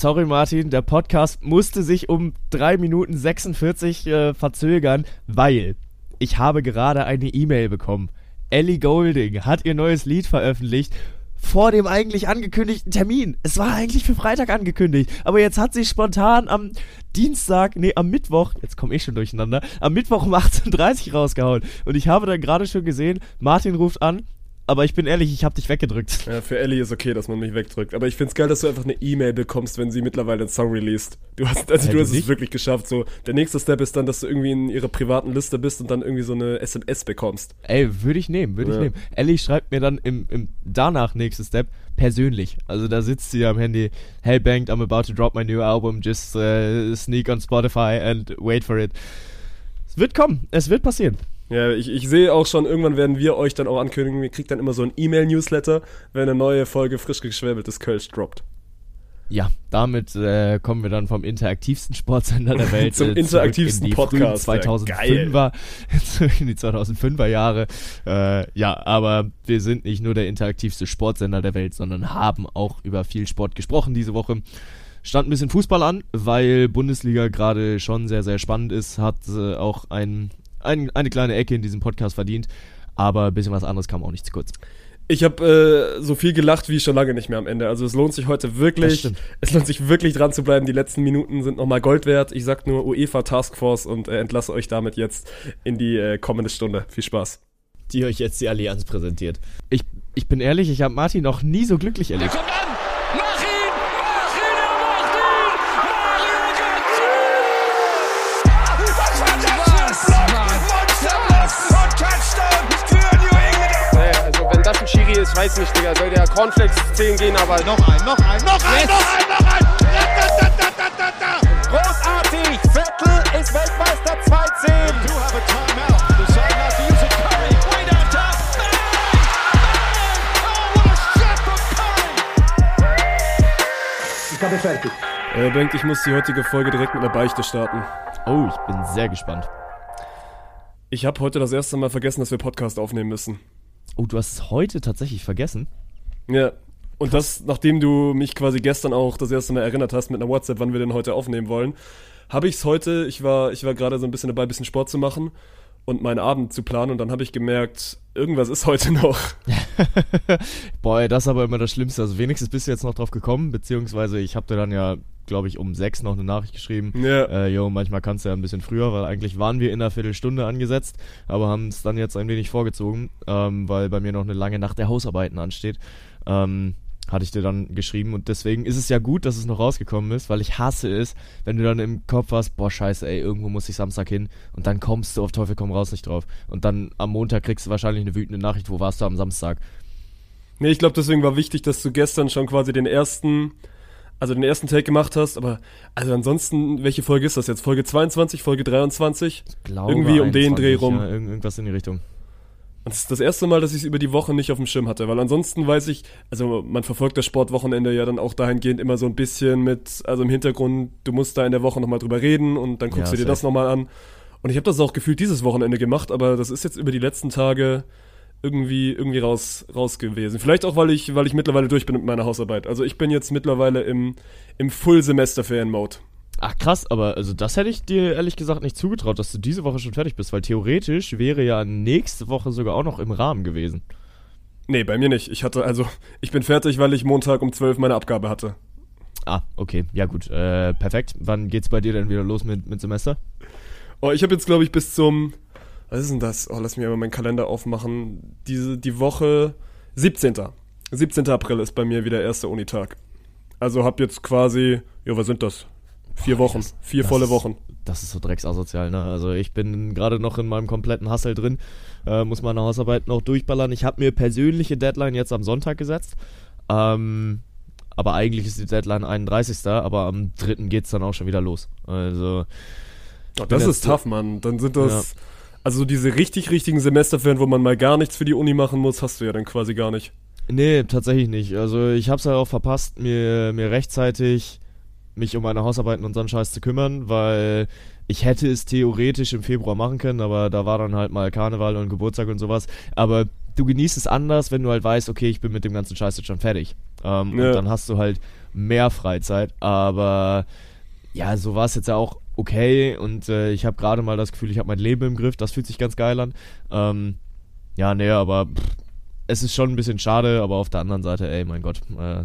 sorry Martin, der Podcast musste sich um 3 Minuten 46 äh, verzögern, weil ich habe gerade eine E-Mail bekommen. Ellie Golding hat ihr neues Lied veröffentlicht vor dem eigentlich angekündigten Termin. Es war eigentlich für Freitag angekündigt, aber jetzt hat sie spontan am Dienstag, nee, am Mittwoch, jetzt komme ich schon durcheinander, am Mittwoch um 18.30 Uhr rausgehauen. Und ich habe dann gerade schon gesehen, Martin ruft an, aber ich bin ehrlich, ich habe dich weggedrückt. Ja, für Ellie ist okay, dass man mich wegdrückt. Aber ich find's geil, dass du einfach eine E-Mail bekommst, wenn sie mittlerweile einen Song released. Du hast, also ja, du hast es wirklich geschafft. So, der nächste Step ist dann, dass du irgendwie in ihrer privaten Liste bist und dann irgendwie so eine SMS bekommst. Ey, würde ich nehmen, würde ja. ich nehmen. Ellie schreibt mir dann im, im danach nächsten Step persönlich. Also da sitzt sie am Handy. Hey Banked, I'm about to drop my new album. Just uh, sneak on Spotify and wait for it. Es wird kommen. Es wird passieren. Ja, ich, ich sehe auch schon, irgendwann werden wir euch dann auch ankündigen, ihr kriegt dann immer so ein E-Mail-Newsletter, wenn eine neue Folge frisch geschwäbeltes Kölsch droppt. Ja, damit äh, kommen wir dann vom interaktivsten Sportsender der Welt zum äh, interaktivsten in die Podcast. 2005er, in die 2005er Jahre. Äh, ja, aber wir sind nicht nur der interaktivste Sportsender der Welt, sondern haben auch über viel Sport gesprochen diese Woche. Stand ein bisschen Fußball an, weil Bundesliga gerade schon sehr, sehr spannend ist, hat äh, auch ein ein, eine kleine Ecke in diesem Podcast verdient. Aber ein bisschen was anderes kam auch nicht zu kurz. Ich habe äh, so viel gelacht wie schon lange nicht mehr am Ende. Also es lohnt sich heute wirklich. Es lohnt sich wirklich dran zu bleiben. Die letzten Minuten sind nochmal Gold wert. Ich sag nur UEFA Taskforce und äh, entlasse euch damit jetzt in die äh, kommende Stunde. Viel Spaß. Die euch jetzt die Allianz präsentiert. Ich, ich bin ehrlich, ich habe Martin noch nie so glücklich erlebt. Der kommt an! Ist, weiß nicht, Digga. Soll der Cornflakes 10 gehen, aber. Noch ein, noch ein, noch ein, yes. noch ein, noch ein! Großartig! Vettel ist Weltmeister 2-10. Ich habe fertig. Äh, Bengt, ich muss die heutige Folge direkt mit einer Beichte starten. Oh, ich bin sehr gespannt. Ich habe heute das erste Mal vergessen, dass wir Podcast aufnehmen müssen. Oh, du hast es heute tatsächlich vergessen? Ja. Und das, nachdem du mich quasi gestern auch das erste Mal erinnert hast mit einer WhatsApp, wann wir denn heute aufnehmen wollen, habe ich es heute, ich war, ich war gerade so ein bisschen dabei, ein bisschen Sport zu machen und meinen Abend zu planen und dann habe ich gemerkt, irgendwas ist heute noch. Boah, das ist aber immer das Schlimmste. Also wenigstens bist du jetzt noch drauf gekommen, beziehungsweise ich habe dir dann ja, glaube ich, um sechs noch eine Nachricht geschrieben. Ja. Äh, jo, manchmal kannst du ja ein bisschen früher, weil eigentlich waren wir in einer Viertelstunde angesetzt, aber haben es dann jetzt ein wenig vorgezogen, ähm, weil bei mir noch eine lange Nacht der Hausarbeiten ansteht. Ähm, hatte ich dir dann geschrieben und deswegen ist es ja gut, dass es noch rausgekommen ist, weil ich hasse es, wenn du dann im Kopf hast, boah scheiße, ey, irgendwo muss ich Samstag hin und dann kommst du auf Teufel komm raus nicht drauf und dann am Montag kriegst du wahrscheinlich eine wütende Nachricht, wo warst du am Samstag? Nee, ich glaube, deswegen war wichtig, dass du gestern schon quasi den ersten, also den ersten Take gemacht hast, aber also ansonsten, welche Folge ist das jetzt? Folge 22, Folge 23? Ich glaube Irgendwie um 21, den Dreh rum. Ja, irgendwas in die Richtung. Und das ist das erste Mal, dass ich es über die Woche nicht auf dem Schirm hatte, weil ansonsten weiß ich, also man verfolgt das Sportwochenende ja dann auch dahingehend immer so ein bisschen mit, also im Hintergrund, du musst da in der Woche nochmal drüber reden und dann guckst ja, du dir das nochmal an. Und ich habe das auch gefühlt dieses Wochenende gemacht, aber das ist jetzt über die letzten Tage irgendwie, irgendwie raus, raus gewesen. Vielleicht auch, weil ich, weil ich mittlerweile durch bin mit meiner Hausarbeit. Also ich bin jetzt mittlerweile im, im Full-Semester-Fan-Mode. Ach krass, aber also das hätte ich dir ehrlich gesagt nicht zugetraut, dass du diese Woche schon fertig bist, weil theoretisch wäre ja nächste Woche sogar auch noch im Rahmen gewesen. Nee, bei mir nicht. Ich hatte also, ich bin fertig, weil ich Montag um 12 meine Abgabe hatte. Ah, okay. Ja gut, äh, perfekt. Wann geht's bei dir denn wieder los mit, mit Semester? Oh, ich habe jetzt glaube ich bis zum, was ist denn das? Oh, lass mich mal meinen Kalender aufmachen. Diese, die Woche 17. 17. April ist bei mir wieder erster Unitag. Also hab jetzt quasi, ja, was sind das? Vier Wochen, das, vier das, volle Wochen. Das ist so drecksasozial, ne? Also ich bin gerade noch in meinem kompletten Hassel drin, äh, muss meine Hausarbeit noch durchballern. Ich habe mir persönliche Deadline jetzt am Sonntag gesetzt. Ähm, aber eigentlich ist die Deadline 31. Aber am 3. geht es dann auch schon wieder los. Also. Oh, das ist tough, Mann. Dann sind das. Ja. Also diese richtig, richtigen Semesterferien, wo man mal gar nichts für die Uni machen muss, hast du ja dann quasi gar nicht. Nee, tatsächlich nicht. Also ich habe es halt auch verpasst, mir, mir rechtzeitig mich um meine Hausarbeiten und so einen Scheiß zu kümmern, weil ich hätte es theoretisch im Februar machen können, aber da war dann halt mal Karneval und Geburtstag und sowas. Aber du genießt es anders, wenn du halt weißt, okay, ich bin mit dem ganzen Scheiß jetzt schon fertig. Ähm, ja. Und dann hast du halt mehr Freizeit, aber ja, so war es jetzt ja auch okay und äh, ich habe gerade mal das Gefühl, ich habe mein Leben im Griff, das fühlt sich ganz geil an. Ähm, ja, nee, aber pff, es ist schon ein bisschen schade, aber auf der anderen Seite, ey, mein Gott, äh,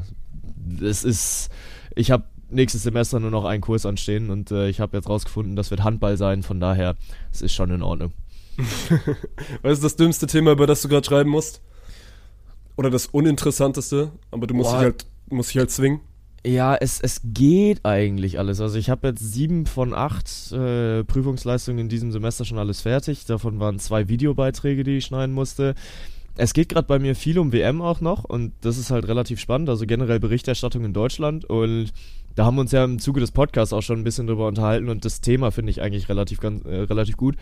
es ist, ich habe nächstes Semester nur noch einen Kurs anstehen und äh, ich habe jetzt rausgefunden, das wird Handball sein, von daher, es ist schon in Ordnung. Was ist das dümmste Thema, über das du gerade schreiben musst? Oder das uninteressanteste, aber du musst dich halt, musst dich halt zwingen? Ja, es, es geht eigentlich alles. Also ich habe jetzt sieben von acht äh, Prüfungsleistungen in diesem Semester schon alles fertig. Davon waren zwei Videobeiträge, die ich schneiden musste. Es geht gerade bei mir viel um WM auch noch und das ist halt relativ spannend. Also generell Berichterstattung in Deutschland und da haben wir uns ja im Zuge des Podcasts auch schon ein bisschen drüber unterhalten und das Thema finde ich eigentlich relativ, ganz, äh, relativ gut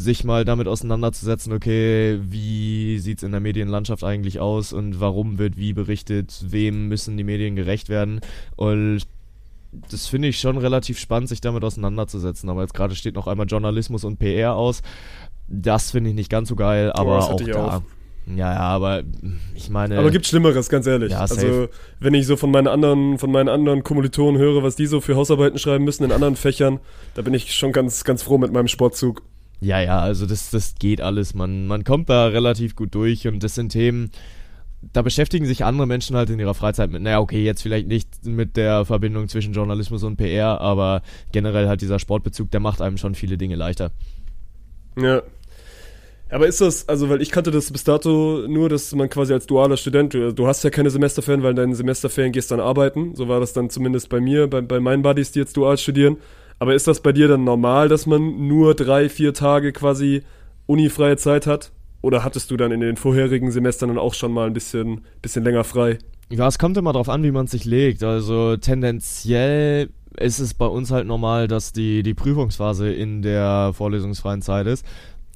sich mal damit auseinanderzusetzen, okay, wie sieht es in der Medienlandschaft eigentlich aus und warum wird wie berichtet, wem müssen die Medien gerecht werden und das finde ich schon relativ spannend, sich damit auseinanderzusetzen. Aber jetzt gerade steht noch einmal Journalismus und PR aus. Das finde ich nicht ganz so geil, aber oh, auch da. Auch. Ja, ja, aber ich meine. Aber gibt Schlimmeres, ganz ehrlich. Ja, also, wenn ich so von meinen anderen, von meinen anderen Kommilitonen höre, was die so für Hausarbeiten schreiben müssen in anderen Fächern, da bin ich schon ganz, ganz froh mit meinem Sportzug. Ja, ja, also das, das geht alles. Man, man kommt da relativ gut durch und das sind Themen, da beschäftigen sich andere Menschen halt in ihrer Freizeit mit. Naja, okay, jetzt vielleicht nicht mit der Verbindung zwischen Journalismus und PR, aber generell halt dieser Sportbezug, der macht einem schon viele Dinge leichter. Ja. Aber ist das, also weil ich kannte das bis dato nur, dass man quasi als dualer Student, du, du hast ja keine Semesterferien, weil deine Semesterferien gehst dann arbeiten. So war das dann zumindest bei mir, bei, bei meinen Buddies, die jetzt dual studieren. Aber ist das bei dir dann normal, dass man nur drei, vier Tage quasi unifreie Zeit hat? Oder hattest du dann in den vorherigen Semestern dann auch schon mal ein bisschen, bisschen länger frei? Ja, es kommt immer darauf an, wie man sich legt. Also tendenziell ist es bei uns halt normal, dass die, die Prüfungsphase in der vorlesungsfreien Zeit ist.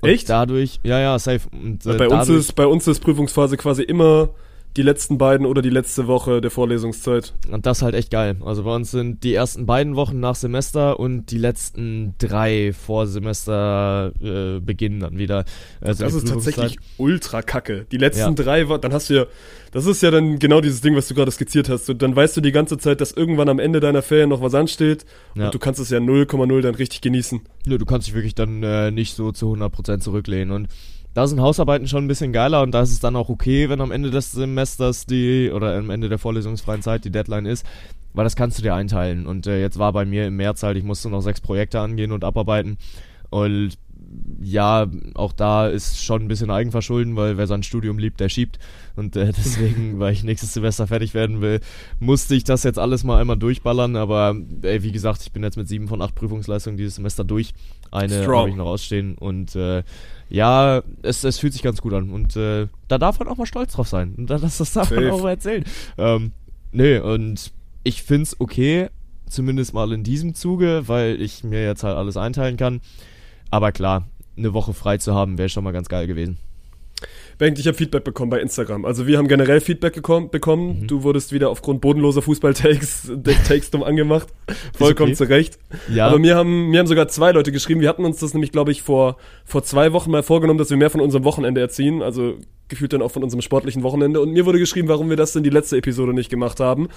Und Echt? Dadurch, ja, ja, safe. Und, äh, bei, uns ist, bei uns ist Prüfungsphase quasi immer die letzten beiden oder die letzte Woche der Vorlesungszeit. Und das halt echt geil. Also bei uns sind die ersten beiden Wochen nach Semester und die letzten drei vor Semester äh, beginnen dann wieder. Also das ist tatsächlich ultra kacke. Die letzten ja. drei Wochen, dann hast du ja, das ist ja dann genau dieses Ding, was du gerade skizziert hast. Und dann weißt du die ganze Zeit, dass irgendwann am Ende deiner Ferien noch was ansteht ja. und du kannst es ja 0,0 dann richtig genießen. Nö, du kannst dich wirklich dann äh, nicht so zu 100% zurücklehnen und da sind Hausarbeiten schon ein bisschen geiler und da ist es dann auch okay, wenn am Ende des Semesters die oder am Ende der vorlesungsfreien Zeit die Deadline ist, weil das kannst du dir einteilen. Und äh, jetzt war bei mir im März halt, ich musste noch sechs Projekte angehen und abarbeiten und ja, auch da ist schon ein bisschen Eigenverschulden, weil wer sein Studium liebt, der schiebt. Und äh, deswegen, weil ich nächstes Semester fertig werden will, musste ich das jetzt alles mal einmal durchballern. Aber ey, wie gesagt, ich bin jetzt mit sieben von acht Prüfungsleistungen dieses Semester durch. Eine habe ich noch ausstehen. Und äh, ja, es, es fühlt sich ganz gut an. Und äh, da darf man auch mal stolz drauf sein. Und das, das darf Safe. man auch mal erzählen. Ähm, nee, und ich finde es okay, zumindest mal in diesem Zuge, weil ich mir jetzt halt alles einteilen kann. Aber klar, eine Woche frei zu haben, wäre schon mal ganz geil gewesen. Bengt, ich habe Feedback bekommen bei Instagram. Also wir haben generell Feedback bekommen. Mhm. Du wurdest wieder aufgrund bodenloser Fußball-Takes Takes dumm angemacht. Vollkommen okay. zu Recht. Ja. Aber mir haben, mir haben sogar zwei Leute geschrieben. Wir hatten uns das nämlich, glaube ich, vor, vor zwei Wochen mal vorgenommen, dass wir mehr von unserem Wochenende erziehen. Also gefühlt dann auch von unserem sportlichen Wochenende. Und mir wurde geschrieben, warum wir das in die letzte Episode nicht gemacht haben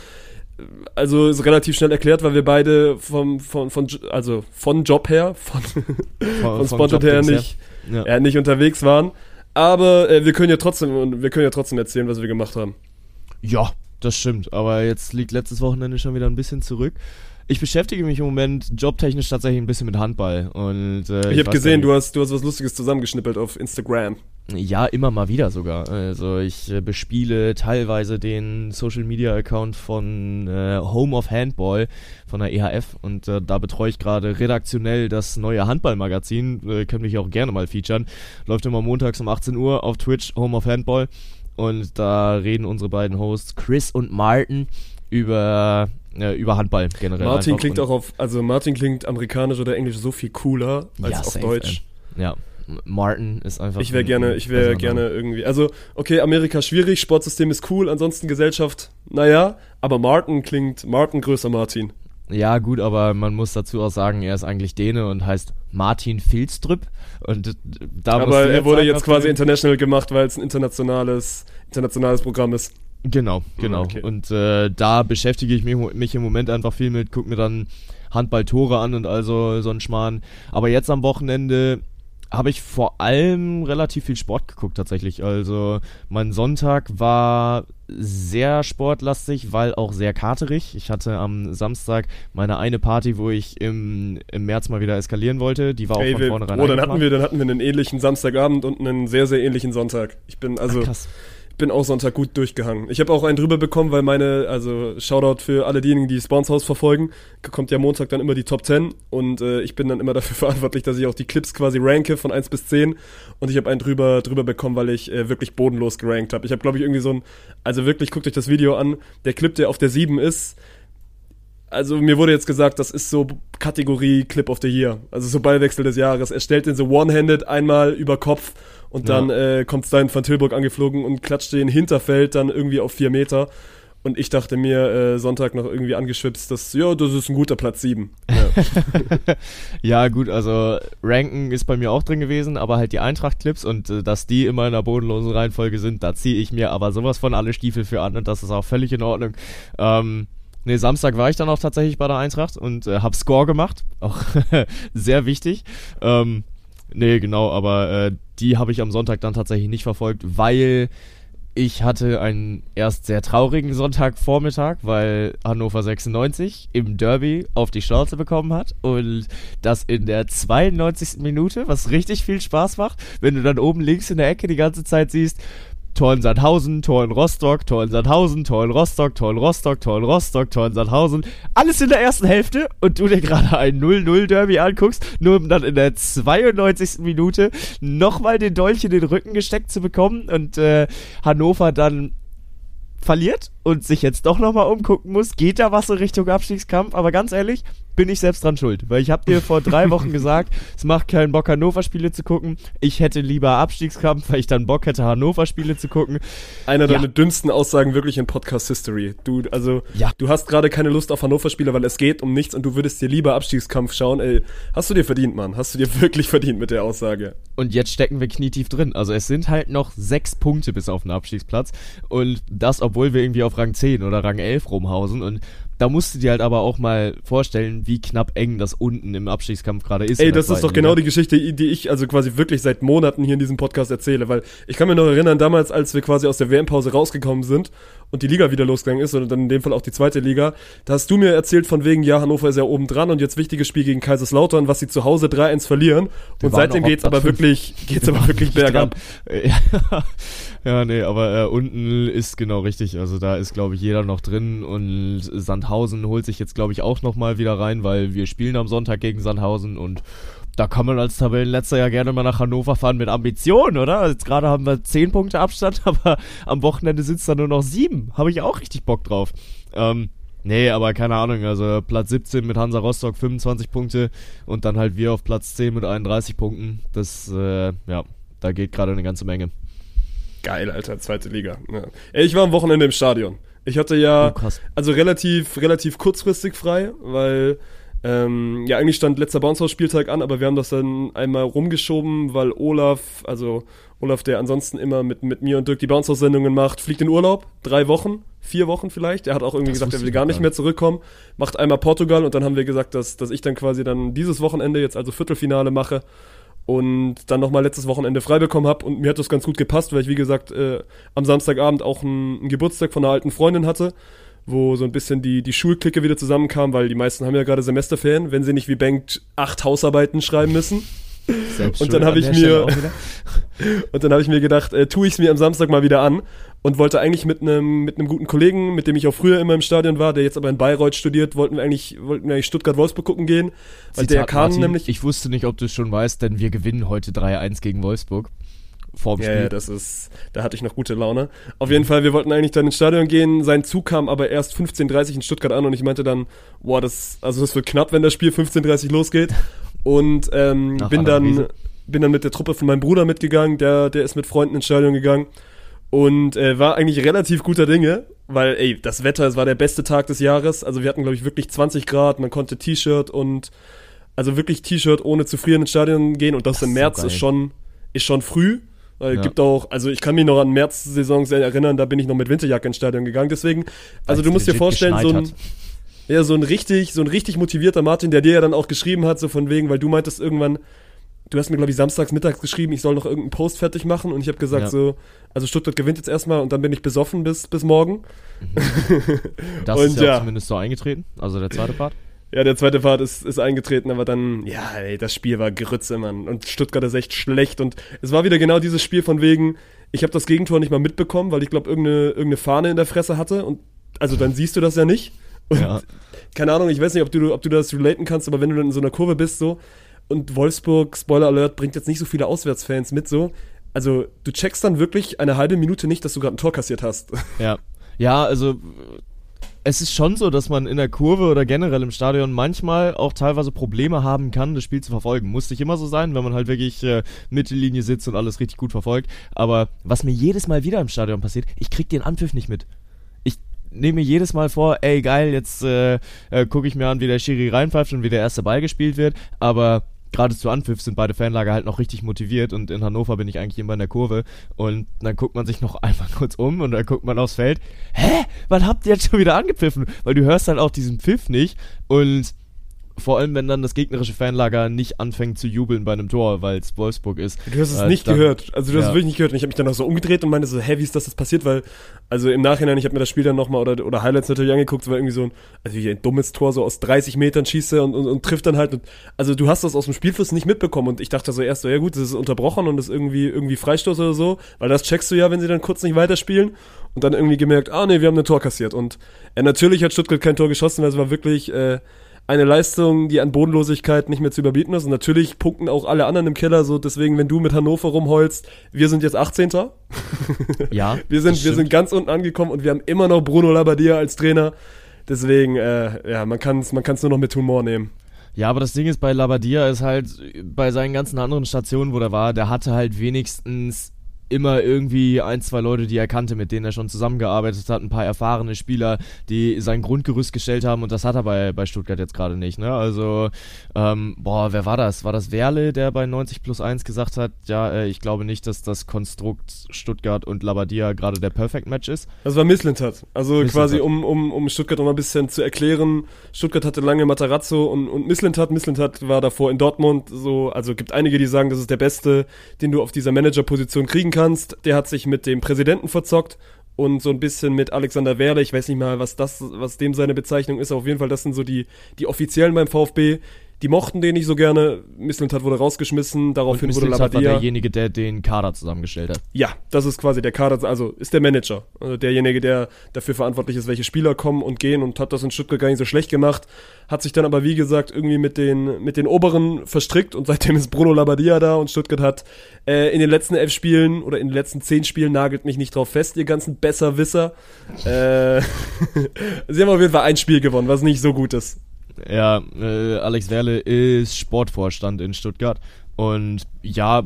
also ist relativ schnell erklärt, weil wir beide vom, von, von, also von Job her, von, von, Spotted her nicht, ja. äh, nicht unterwegs waren. Aber äh, wir können ja trotzdem, wir können ja trotzdem erzählen, was wir gemacht haben. Ja, das stimmt. Aber jetzt liegt letztes Wochenende schon wieder ein bisschen zurück ich beschäftige mich im Moment jobtechnisch tatsächlich ein bisschen mit Handball. Und, äh, ich habe gesehen, du hast, du hast was Lustiges zusammengeschnippelt auf Instagram. Ja, immer mal wieder sogar. Also ich äh, bespiele teilweise den Social Media Account von äh, Home of Handball von der EHF und äh, da betreue ich gerade redaktionell das neue Handballmagazin. Äh, können mich auch gerne mal featuren. Läuft immer montags um 18 Uhr auf Twitch Home of Handball und da reden unsere beiden Hosts Chris und Martin über äh, über Handball generell. Martin klingt auch auf, also Martin klingt amerikanisch oder englisch so viel cooler als ja, auf Deutsch. Ey. Ja. Martin ist einfach. Ich wäre gerne, ich wäre gerne irgendwie. Also, okay, Amerika schwierig, Sportsystem ist cool, ansonsten Gesellschaft, naja, aber Martin klingt, Martin größer Martin. Ja, gut, aber man muss dazu auch sagen, er ist eigentlich Däne und heißt Martin Filstrüpp. Und da Aber er wurde jetzt quasi international gemacht, weil es ein internationales, internationales Programm ist. Genau, genau. Okay. Und äh, da beschäftige ich mich, mich, im Moment einfach viel mit, gucke mir dann Handballtore an und also so ein Schmarrn. Aber jetzt am Wochenende habe ich vor allem relativ viel Sport geguckt tatsächlich. Also mein Sonntag war sehr sportlastig, weil auch sehr katerig. Ich hatte am Samstag meine eine Party, wo ich im, im März mal wieder eskalieren wollte. Die war auch Ey, von vornherein. Oh, dann hatten wir, dann hatten wir einen ähnlichen Samstagabend und einen sehr, sehr ähnlichen Sonntag. Ich bin also. Ach, bin auch Sonntag gut durchgehangen. Ich habe auch einen drüber bekommen, weil meine, also Shoutout für alle diejenigen, die Bounce House verfolgen, kommt ja Montag dann immer die Top 10 und äh, ich bin dann immer dafür verantwortlich, dass ich auch die Clips quasi ranke von 1 bis 10 und ich habe einen drüber, drüber bekommen, weil ich äh, wirklich bodenlos gerankt habe. Ich habe, glaube ich, irgendwie so ein, also wirklich, guckt euch das Video an, der Clip, der auf der 7 ist, also mir wurde jetzt gesagt, das ist so Kategorie Clip of the Year, also so Ballwechsel des Jahres. Er stellt den so one-handed einmal über Kopf und dann ja. äh, kommt Stein van Tilburg angeflogen und klatscht den Hinterfeld dann irgendwie auf vier Meter. Und ich dachte mir äh, Sonntag noch irgendwie angeschwipst, dass, ja, das ist ein guter Platz 7. Ja. ja, gut, also Ranken ist bei mir auch drin gewesen, aber halt die Eintracht-Clips und äh, dass die immer in einer bodenlosen Reihenfolge sind, da ziehe ich mir aber sowas von alle Stiefel für an und das ist auch völlig in Ordnung. Ähm, Nee, Samstag war ich dann auch tatsächlich bei der Eintracht und äh, hab Score gemacht. Auch sehr wichtig. Ähm, nee, genau, aber äh, die habe ich am Sonntag dann tatsächlich nicht verfolgt, weil ich hatte einen erst sehr traurigen Sonntagvormittag, weil Hannover 96 im Derby auf die Schnauze bekommen hat und das in der 92. Minute, was richtig viel Spaß macht, wenn du dann oben links in der Ecke die ganze Zeit siehst, Tor in Sandhausen, Tor in Rostock, Tor in Sandhausen, Tor in Rostock, Tor in Rostock, Tor in Rostock, Tor in Sandhausen. Alles in der ersten Hälfte und du dir gerade ein 0-0-Derby anguckst, nur um dann in der 92. Minute nochmal den Dolch in den Rücken gesteckt zu bekommen und äh, Hannover dann verliert und sich jetzt doch nochmal umgucken muss, geht da was in Richtung Abstiegskampf. Aber ganz ehrlich, bin ich selbst dran schuld. Weil ich habe dir vor drei Wochen gesagt, es macht keinen Bock, Hannover-Spiele zu gucken. Ich hätte lieber Abstiegskampf, weil ich dann Bock hätte, Hannover-Spiele zu gucken. Einer ja. deiner dünnsten Aussagen wirklich in Podcast-History. Du, also, ja. du hast gerade keine Lust auf Hannover-Spiele, weil es geht um nichts und du würdest dir lieber Abstiegskampf schauen. Ey, hast du dir verdient, Mann. Hast du dir wirklich verdient mit der Aussage. Und jetzt stecken wir knietief drin. Also es sind halt noch sechs Punkte bis auf den Abstiegsplatz. Und das, obwohl wir irgendwie auf Rang 10 oder Rang 11 rumhausen. Und da musst du dir halt aber auch mal vorstellen, wie knapp eng das unten im Abstiegskampf gerade ist. Ey, das ist doch genau die Geschichte, die ich also quasi wirklich seit Monaten hier in diesem Podcast erzähle, weil ich kann mir noch erinnern, damals, als wir quasi aus der WM-Pause rausgekommen sind und die Liga wieder losgegangen ist, oder dann in dem Fall auch die zweite Liga, da hast du mir erzählt von wegen, ja, Hannover ist ja oben dran und jetzt wichtiges Spiel gegen Kaiserslautern, was sie zu Hause 3-1 verlieren. Wir und seitdem geht's aber wirklich, geht's aber wirklich bergab. Ja, nee, aber äh, unten ist genau richtig. Also da ist, glaube ich, jeder noch drin und Sandhausen holt sich jetzt, glaube ich, auch nochmal wieder rein, weil wir spielen am Sonntag gegen Sandhausen und da kann man als Tabellenletzter ja gerne mal nach Hannover fahren mit Ambition, oder? Jetzt gerade haben wir 10 Punkte Abstand, aber am Wochenende sind es dann nur noch 7. Habe ich auch richtig Bock drauf. Ähm, Nee, aber keine Ahnung, also Platz 17 mit Hansa Rostock 25 Punkte und dann halt wir auf Platz 10 mit 31 Punkten. Das, äh, ja, da geht gerade eine ganze Menge. Geil, Alter, zweite Liga. Ja. Ich war am Wochenende im Stadion. Ich hatte ja, oh, also relativ, relativ kurzfristig frei, weil ähm, ja, eigentlich stand letzter Bouncehouse-Spieltag an, aber wir haben das dann einmal rumgeschoben, weil Olaf, also Olaf, der ansonsten immer mit, mit mir und Dirk die Bouncehouse-Sendungen macht, fliegt in Urlaub, drei Wochen, vier Wochen vielleicht. Er hat auch irgendwie das gesagt, er will gar nicht mehr zurückkommen, macht einmal Portugal und dann haben wir gesagt, dass, dass ich dann quasi dann dieses Wochenende jetzt also Viertelfinale mache und dann nochmal letztes Wochenende frei bekommen habe und mir hat das ganz gut gepasst, weil ich wie gesagt äh, am Samstagabend auch einen, einen Geburtstag von einer alten Freundin hatte, wo so ein bisschen die, die Schulklicke wieder zusammenkam, weil die meisten haben ja gerade Semesterferien, wenn sie nicht wie Bank acht Hausarbeiten schreiben müssen. und dann habe ich mir und dann habe ich mir gedacht, äh, tue ich es mir am Samstag mal wieder an und wollte eigentlich mit einem mit einem guten Kollegen, mit dem ich auch früher immer im Stadion war, der jetzt aber in Bayreuth studiert, wollten wir eigentlich wollten wir eigentlich Stuttgart Wolfsburg gucken gehen, weil Zitat der kam Martin, nämlich ich wusste nicht, ob du es schon weißt, denn wir gewinnen heute 3-1 gegen Wolfsburg. Vorm Spiel. Ja, ja, das ist, da hatte ich noch gute Laune. Auf jeden Fall, wir wollten eigentlich dann ins Stadion gehen. Sein Zug kam aber erst 15.30 in Stuttgart an und ich meinte dann, boah, das, also das wird knapp, wenn das Spiel 15.30 losgeht. Und ähm, bin dann, bin dann mit der Truppe von meinem Bruder mitgegangen, der, der ist mit Freunden ins Stadion gegangen und äh, war eigentlich relativ guter Dinge, weil ey, das Wetter, es war der beste Tag des Jahres. Also wir hatten glaube ich wirklich 20 Grad, man konnte T-Shirt und also wirklich T-Shirt ohne zu frieren ins Stadion gehen und das, das im März so ist schon ist schon früh, Weil ja. gibt auch, also ich kann mich noch an März-Saisons erinnern, da bin ich noch mit Winterjacke ins Stadion gegangen. Deswegen, also du musst dir vorstellen, so ein, ja, so ein richtig, so ein richtig motivierter Martin, der dir ja dann auch geschrieben hat, so von wegen, weil du meintest irgendwann, du hast mir, glaube ich, samstags mittags geschrieben, ich soll noch irgendeinen Post fertig machen und ich habe gesagt ja. so, also Stuttgart gewinnt jetzt erstmal und dann bin ich besoffen bis, bis morgen. Mhm. Das und ist ja, ja zumindest so eingetreten, also der zweite Part. Ja, der zweite Part ist, ist eingetreten, aber dann, ja, ey, das Spiel war Grütze, Mann. Und Stuttgart ist echt schlecht. Und es war wieder genau dieses Spiel von wegen, ich habe das Gegentor nicht mal mitbekommen, weil ich glaube, irgendeine, irgendeine Fahne in der Fresse hatte. Und also dann siehst du das ja nicht. Und ja. keine Ahnung, ich weiß nicht, ob du, ob du das relaten kannst, aber wenn du dann in so einer Kurve bist, so, und Wolfsburg, Spoiler Alert, bringt jetzt nicht so viele Auswärtsfans mit, so. Also, du checkst dann wirklich eine halbe Minute nicht, dass du gerade ein Tor kassiert hast. Ja. Ja, also es ist schon so, dass man in der Kurve oder generell im Stadion manchmal auch teilweise Probleme haben kann, das Spiel zu verfolgen. Muss nicht immer so sein, wenn man halt wirklich äh, Mittellinie sitzt und alles richtig gut verfolgt. Aber was mir jedes Mal wieder im Stadion passiert, ich krieg den Anpfiff nicht mit. Ich nehme mir jedes Mal vor, ey geil, jetzt äh, äh, gucke ich mir an, wie der Schiri reinpfeift und wie der erste Ball gespielt wird. Aber gerade zu Anpfiff sind beide Fanlager halt noch richtig motiviert und in Hannover bin ich eigentlich immer in der Kurve und dann guckt man sich noch einmal kurz um und dann guckt man aufs Feld. Hä? Wann habt ihr jetzt schon wieder angepfiffen? Weil du hörst halt auch diesen Pfiff nicht und vor allem, wenn dann das gegnerische Fanlager nicht anfängt zu jubeln bei einem Tor, weil es Wolfsburg ist. Du hast es äh, nicht dann, gehört. Also du hast ja. es wirklich nicht gehört. Und ich habe mich dann auch so umgedreht und meinte so, hä, wie ist das das passiert? Weil, also im Nachhinein, ich habe mir das Spiel dann nochmal oder, oder Highlights natürlich angeguckt, es war irgendwie so ein, also wie ein dummes Tor so aus 30 Metern schieße und, und, und trifft dann halt. Und, also du hast das aus dem Spielfluss nicht mitbekommen. Und ich dachte so erst so, ja gut, das ist unterbrochen und das ist irgendwie, irgendwie Freistoß oder so. Weil das checkst du ja, wenn sie dann kurz nicht weiterspielen. Und dann irgendwie gemerkt, ah nee, wir haben ein Tor kassiert. Und äh, natürlich hat Stuttgart kein Tor geschossen, weil es war wirklich, äh, eine Leistung, die an Bodenlosigkeit nicht mehr zu überbieten ist. Und natürlich punkten auch alle anderen im Keller so. Deswegen, wenn du mit Hannover rumholst, wir sind jetzt 18. Ja. wir sind, wir sind ganz unten angekommen und wir haben immer noch Bruno Labbadia als Trainer. Deswegen, äh, ja, man kann es man kann's nur noch mit Humor nehmen. Ja, aber das Ding ist bei Labadia ist halt bei seinen ganzen anderen Stationen, wo der war, der hatte halt wenigstens immer irgendwie ein, zwei Leute, die er kannte, mit denen er schon zusammengearbeitet hat, ein paar erfahrene Spieler, die sein Grundgerüst gestellt haben und das hat er bei, bei Stuttgart jetzt gerade nicht. Ne? Also, ähm, boah, wer war das? War das Werle, der bei 90 plus 1 gesagt hat, ja, äh, ich glaube nicht, dass das Konstrukt Stuttgart und Labadia gerade der Perfect Match ist? Das war Misslintat. Also Misslintat. quasi, um, um, um Stuttgart noch mal ein bisschen zu erklären, Stuttgart hatte lange Matarazzo und, und Misslintat. Misslintat war davor in Dortmund so, also gibt einige, die sagen, das ist der Beste, den du auf dieser Managerposition kriegen kannst kannst, der hat sich mit dem Präsidenten verzockt und so ein bisschen mit Alexander Werle, ich weiß nicht mal, was das, was dem seine Bezeichnung ist, auf jeden Fall, das sind so die, die offiziellen beim VfB, die mochten den nicht so gerne. Misslintat wurde rausgeschmissen, daraufhin wurde Labadia. war derjenige, der den Kader zusammengestellt hat. Ja, das ist quasi der Kader, also ist der Manager. Also derjenige, der dafür verantwortlich ist, welche Spieler kommen und gehen und hat das in Stuttgart gar nicht so schlecht gemacht. Hat sich dann aber, wie gesagt, irgendwie mit den, mit den Oberen verstrickt und seitdem ist Bruno Labadia da und Stuttgart hat äh, in den letzten elf Spielen oder in den letzten zehn Spielen nagelt mich nicht drauf fest, ihr ganzen Besserwisser. äh, sie haben auf jeden Fall ein Spiel gewonnen, was nicht so gut ist. Ja, äh, Alex Werle ist Sportvorstand in Stuttgart. Und ja,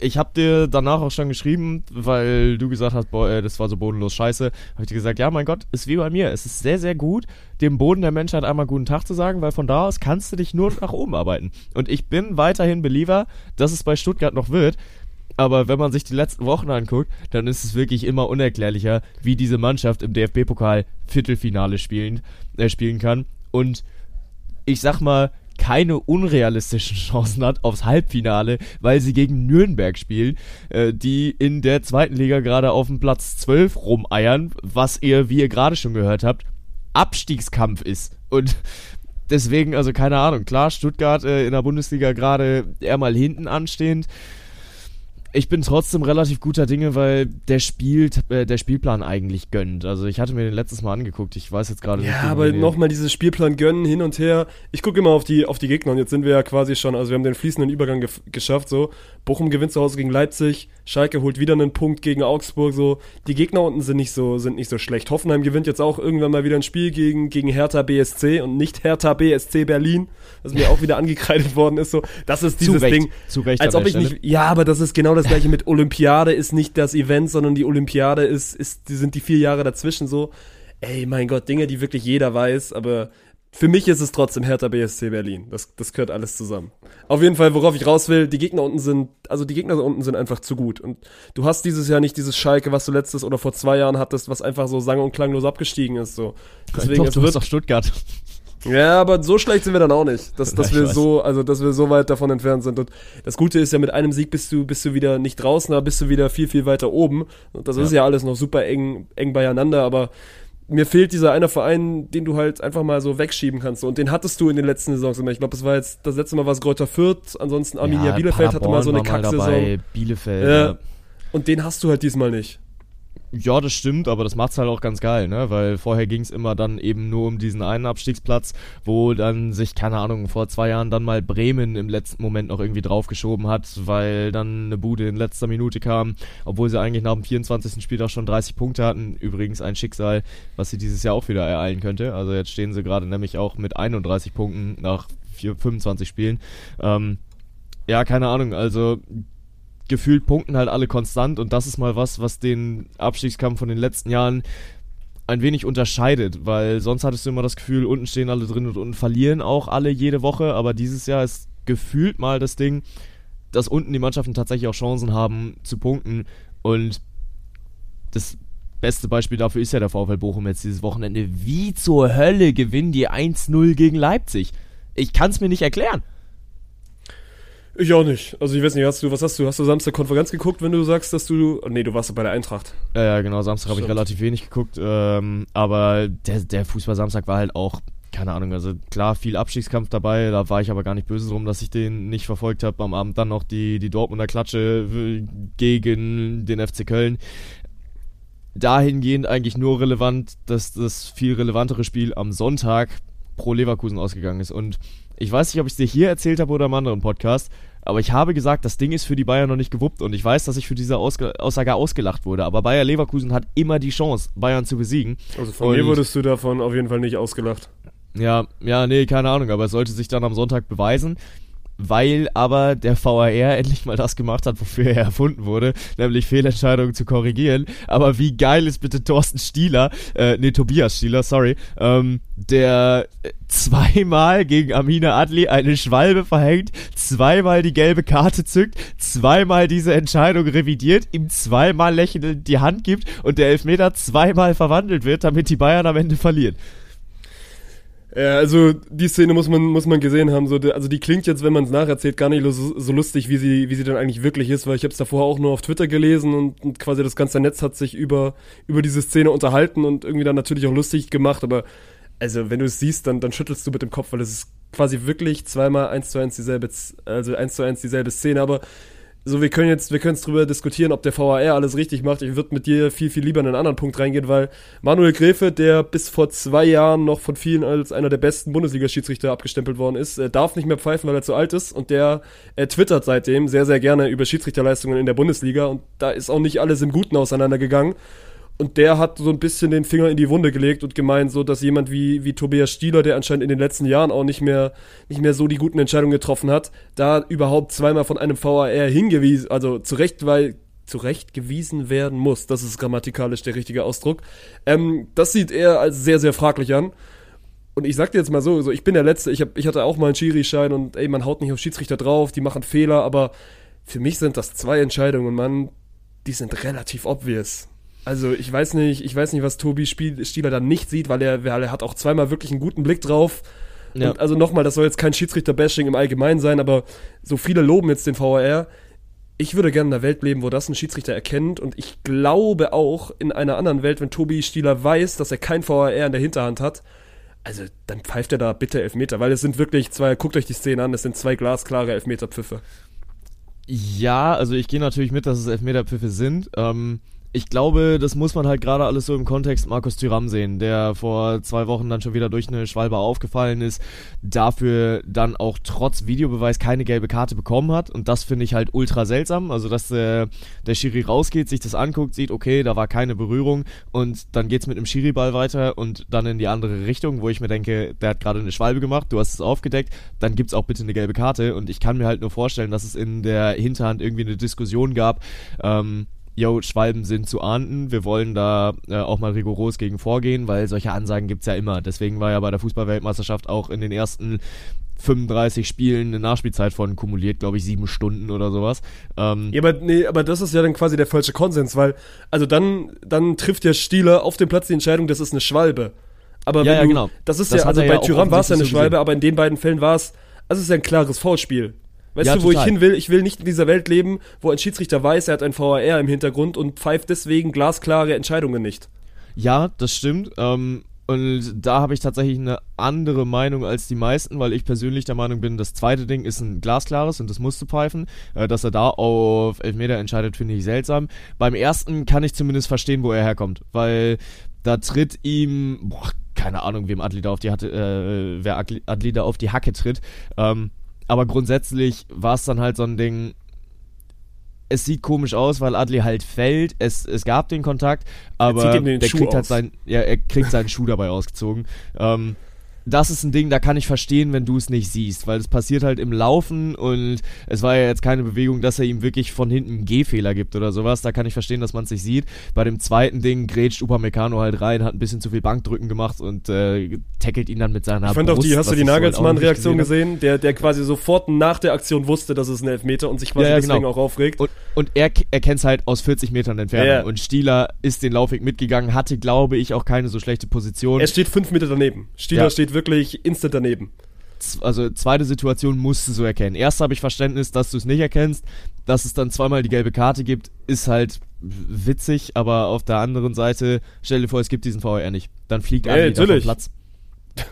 ich habe dir danach auch schon geschrieben, weil du gesagt hast, boah, das war so bodenlos scheiße. Habe ich dir gesagt, ja, mein Gott, ist wie bei mir. Es ist sehr, sehr gut, dem Boden der Menschheit einmal guten Tag zu sagen, weil von da aus kannst du dich nur nach oben arbeiten. Und ich bin weiterhin Believer, dass es bei Stuttgart noch wird. Aber wenn man sich die letzten Wochen anguckt, dann ist es wirklich immer unerklärlicher, wie diese Mannschaft im DFB-Pokal Viertelfinale spielen, äh, spielen kann. Und ich sag mal, keine unrealistischen Chancen hat aufs Halbfinale, weil sie gegen Nürnberg spielen, äh, die in der zweiten Liga gerade auf dem Platz 12 rumeiern, was ihr, wie ihr gerade schon gehört habt, Abstiegskampf ist. Und deswegen, also keine Ahnung, klar, Stuttgart äh, in der Bundesliga gerade eher mal hinten anstehend ich bin trotzdem relativ guter Dinge, weil der spielt, äh, der Spielplan eigentlich gönnt. Also ich hatte mir den letztes Mal angeguckt. Ich weiß jetzt gerade ja, nicht. Ja, aber nochmal dieses Spielplan gönnen hin und her. Ich gucke immer auf die auf die Gegner und jetzt sind wir ja quasi schon. Also wir haben den fließenden Übergang ge geschafft. So Bochum gewinnt zu Hause gegen Leipzig. Schalke holt wieder einen Punkt gegen Augsburg. So die Gegner unten sind nicht so sind nicht so schlecht. Hoffenheim gewinnt jetzt auch irgendwann mal wieder ein Spiel gegen gegen Hertha BSC und nicht Hertha BSC Berlin, was mir auch wieder angekreidet worden ist. So das ist dieses Recht, Ding. Zu Recht als ob ich Stelle. nicht. Ja, aber das ist genau das gleiche mit Olympiade ist nicht das Event, sondern die Olympiade ist, ist, die sind die vier Jahre dazwischen so. Ey, mein Gott, Dinge, die wirklich jeder weiß, aber für mich ist es trotzdem Hertha BSC Berlin. Das, das gehört alles zusammen. Auf jeden Fall, worauf ich raus will, die Gegner unten sind, also die Gegner unten sind einfach zu gut. Und du hast dieses Jahr nicht dieses Schalke, was du letztes oder vor zwei Jahren hattest, was einfach so sang- und klanglos abgestiegen ist. So. Deswegen, Doch, du bist doch Stuttgart. Ja, aber so schlecht sind wir dann auch nicht, dass, dass ja, wir weiß. so, also dass wir so weit davon entfernt sind. Und das Gute ist ja, mit einem Sieg bist du, bist du wieder nicht draußen, da bist du wieder viel, viel weiter oben. Und das ja. ist ja alles noch super eng, eng beieinander, aber mir fehlt dieser eine Verein, den du halt einfach mal so wegschieben kannst. Und den hattest du in den letzten Saisons immer. Ich glaube, das war jetzt, das letzte Mal war es Greuther Fürth, ansonsten Arminia ja, Bielefeld Paderborn hatte mal so eine Kacksaison. Bielefeld. Ja. Und den hast du halt diesmal nicht. Ja, das stimmt, aber das macht's halt auch ganz geil, ne? Weil vorher ging's immer dann eben nur um diesen einen Abstiegsplatz, wo dann sich, keine Ahnung, vor zwei Jahren dann mal Bremen im letzten Moment noch irgendwie draufgeschoben hat, weil dann eine Bude in letzter Minute kam, obwohl sie eigentlich nach dem 24. Spieltag schon 30 Punkte hatten. Übrigens ein Schicksal, was sie dieses Jahr auch wieder ereilen könnte. Also jetzt stehen sie gerade nämlich auch mit 31 Punkten nach 4, 25 Spielen. Ähm, ja, keine Ahnung, also gefühlt punkten halt alle konstant und das ist mal was, was den Abstiegskampf von den letzten Jahren ein wenig unterscheidet, weil sonst hattest du immer das Gefühl, unten stehen alle drin und unten verlieren auch alle jede Woche, aber dieses Jahr ist gefühlt mal das Ding, dass unten die Mannschaften tatsächlich auch Chancen haben zu punkten und das beste Beispiel dafür ist ja der VfL Bochum jetzt dieses Wochenende. Wie zur Hölle gewinnen die 1-0 gegen Leipzig? Ich kann es mir nicht erklären. Ich auch nicht. Also ich weiß nicht, hast du, was hast du? Hast du Samstag Konferenz geguckt, wenn du sagst, dass du. Nee, du warst bei der Eintracht. Ja, genau, Samstag habe ich relativ wenig geguckt. Ähm, aber der, der Fußball-Samstag war halt auch, keine Ahnung, also klar, viel Abstiegskampf dabei, da war ich aber gar nicht böse drum, dass ich den nicht verfolgt habe. Am Abend dann noch die, die Dortmunder Klatsche äh, gegen den FC Köln. Dahingehend eigentlich nur relevant, dass das viel relevantere Spiel am Sonntag pro Leverkusen ausgegangen ist. Und ich weiß nicht, ob ich es dir hier erzählt habe oder im anderen Podcast, aber ich habe gesagt, das Ding ist für die Bayern noch nicht gewuppt und ich weiß, dass ich für diese Ausge Aussage ausgelacht wurde. Aber Bayer Leverkusen hat immer die Chance, Bayern zu besiegen. Also von und mir wurdest du davon auf jeden Fall nicht ausgelacht. Ja, ja, nee, keine Ahnung, aber es sollte sich dann am Sonntag beweisen weil aber der VAR endlich mal das gemacht hat, wofür er erfunden wurde, nämlich Fehlentscheidungen zu korrigieren. Aber wie geil ist bitte Thorsten Stieler, äh, nee, Tobias Stieler, sorry, ähm, der zweimal gegen Amina Adli eine Schwalbe verhängt, zweimal die gelbe Karte zückt, zweimal diese Entscheidung revidiert, ihm zweimal lächelnd die Hand gibt und der Elfmeter zweimal verwandelt wird, damit die Bayern am Ende verlieren. Ja, also die Szene muss man, muss man gesehen haben. So, also die klingt jetzt, wenn man es nacherzählt, gar nicht so, so, lustig, wie sie, wie sie dann eigentlich wirklich ist, weil ich habe es davor auch nur auf Twitter gelesen und, und, quasi das ganze Netz hat sich über, über diese Szene unterhalten und irgendwie dann natürlich auch lustig gemacht. Aber also wenn du es siehst, dann, dann schüttelst du mit dem Kopf, weil es ist quasi wirklich zweimal eins zu eins dieselbe, also eins zu eins dieselbe Szene. Aber so, wir können jetzt, wir können es drüber diskutieren, ob der VAR alles richtig macht. Ich würde mit dir viel, viel lieber in einen anderen Punkt reingehen, weil Manuel Gräfe, der bis vor zwei Jahren noch von vielen als einer der besten Bundesliga-Schiedsrichter abgestempelt worden ist, äh, darf nicht mehr pfeifen, weil er zu alt ist und der äh, twittert seitdem sehr, sehr gerne über Schiedsrichterleistungen in der Bundesliga und da ist auch nicht alles im Guten auseinandergegangen. Und der hat so ein bisschen den Finger in die Wunde gelegt und gemeint, so dass jemand wie, wie Tobias Stieler, der anscheinend in den letzten Jahren auch nicht mehr, nicht mehr so die guten Entscheidungen getroffen hat, da überhaupt zweimal von einem VAR hingewiesen, also zurecht, weil zurechtgewiesen werden muss. Das ist grammatikalisch der richtige Ausdruck. Ähm, das sieht er als sehr, sehr fraglich an. Und ich sag dir jetzt mal so, so ich bin der Letzte, ich, hab, ich hatte auch mal einen Schiri-Schein und ey, man haut nicht auf Schiedsrichter drauf, die machen Fehler, aber für mich sind das zwei Entscheidungen, Mann, die sind relativ obvious. Also ich weiß nicht, ich weiß nicht, was Tobi Stieler da nicht sieht, weil er, weil er hat auch zweimal wirklich einen guten Blick drauf. Ja. Und also nochmal, das soll jetzt kein Schiedsrichter-Bashing im Allgemeinen sein, aber so viele loben jetzt den VAR. Ich würde gerne in einer Welt leben, wo das ein Schiedsrichter erkennt und ich glaube auch in einer anderen Welt, wenn Tobi Stieler weiß, dass er kein VAR in der Hinterhand hat, also dann pfeift er da bitte Elfmeter, weil es sind wirklich zwei, guckt euch die Szene an, es sind zwei glasklare Elfmeterpfiffe. Ja, also ich gehe natürlich mit, dass es Elfmeterpfiffe sind. Ähm, ich glaube, das muss man halt gerade alles so im Kontext Markus Thüram sehen, der vor zwei Wochen dann schon wieder durch eine Schwalbe aufgefallen ist, dafür dann auch trotz Videobeweis keine gelbe Karte bekommen hat. Und das finde ich halt ultra seltsam, also dass der, der Schiri rausgeht, sich das anguckt, sieht, okay, da war keine Berührung und dann geht's mit dem Schiri-Ball weiter und dann in die andere Richtung, wo ich mir denke, der hat gerade eine Schwalbe gemacht, du hast es aufgedeckt, dann gibt's auch bitte eine gelbe Karte. Und ich kann mir halt nur vorstellen, dass es in der Hinterhand irgendwie eine Diskussion gab, ähm, yo, Schwalben sind zu ahnden, wir wollen da äh, auch mal rigoros gegen vorgehen, weil solche Ansagen gibt es ja immer. Deswegen war ja bei der Fußballweltmeisterschaft auch in den ersten 35 Spielen eine Nachspielzeit von kumuliert, glaube ich, sieben Stunden oder sowas. Ähm, ja, aber, nee, aber das ist ja dann quasi der falsche Konsens, weil, also dann, dann trifft der Stieler auf dem Platz die Entscheidung, das ist eine Schwalbe. Aber ja, ja, genau. Das ist das ja, also bei ja Tyrann war es ja eine Schwalbe, gesehen. aber in den beiden Fällen war es, also es ist ja ein klares Foulspiel. Weißt ja, du, wo total. ich hin will? Ich will nicht in dieser Welt leben, wo ein Schiedsrichter weiß, er hat ein VAR im Hintergrund und pfeift deswegen glasklare Entscheidungen nicht. Ja, das stimmt. Ähm, und da habe ich tatsächlich eine andere Meinung als die meisten, weil ich persönlich der Meinung bin, das zweite Ding ist ein glasklares und das musste pfeifen. Äh, dass er da auf Elfmeter entscheidet, finde ich seltsam. Beim ersten kann ich zumindest verstehen, wo er herkommt, weil da tritt ihm, boah, keine Ahnung, wem Adli da auf die hatte, äh, wer Adli da auf die Hacke tritt. Ähm, aber grundsätzlich war es dann halt so ein Ding, es sieht komisch aus, weil Adli halt fällt. Es, es gab den Kontakt, aber der Schuh kriegt halt aus. halt sein, ja, er kriegt seinen Schuh dabei ausgezogen. Ähm, das ist ein Ding, da kann ich verstehen, wenn du es nicht siehst, weil es passiert halt im Laufen und es war ja jetzt keine Bewegung, dass er ihm wirklich von hinten einen Gehfehler gibt oder sowas. Da kann ich verstehen, dass man es nicht sieht. Bei dem zweiten Ding grätscht Upamecano halt rein, hat ein bisschen zu viel Bankdrücken gemacht und äh, tackelt ihn dann mit seiner Ich fand Brust, auch die, hast du die Nagelsmann-Reaktion gesehen? Der, der quasi sofort nach der Aktion wusste, dass es ein Elfmeter und sich quasi ja, ja, deswegen genau. auch aufregt. Und, und er erkennt es halt aus 40 Metern Entfernung. Ja, und Stieler ist den Laufweg mitgegangen, hatte, glaube ich, auch keine so schlechte Position. Er steht fünf Meter daneben. Stieler steht wirklich instant daneben. Also zweite Situation musst du so erkennen. Erst habe ich Verständnis, dass du es nicht erkennst. Dass es dann zweimal die gelbe Karte gibt, ist halt witzig, aber auf der anderen Seite, stell dir vor, es gibt diesen VR nicht. Dann fliegt Adli vom Platz.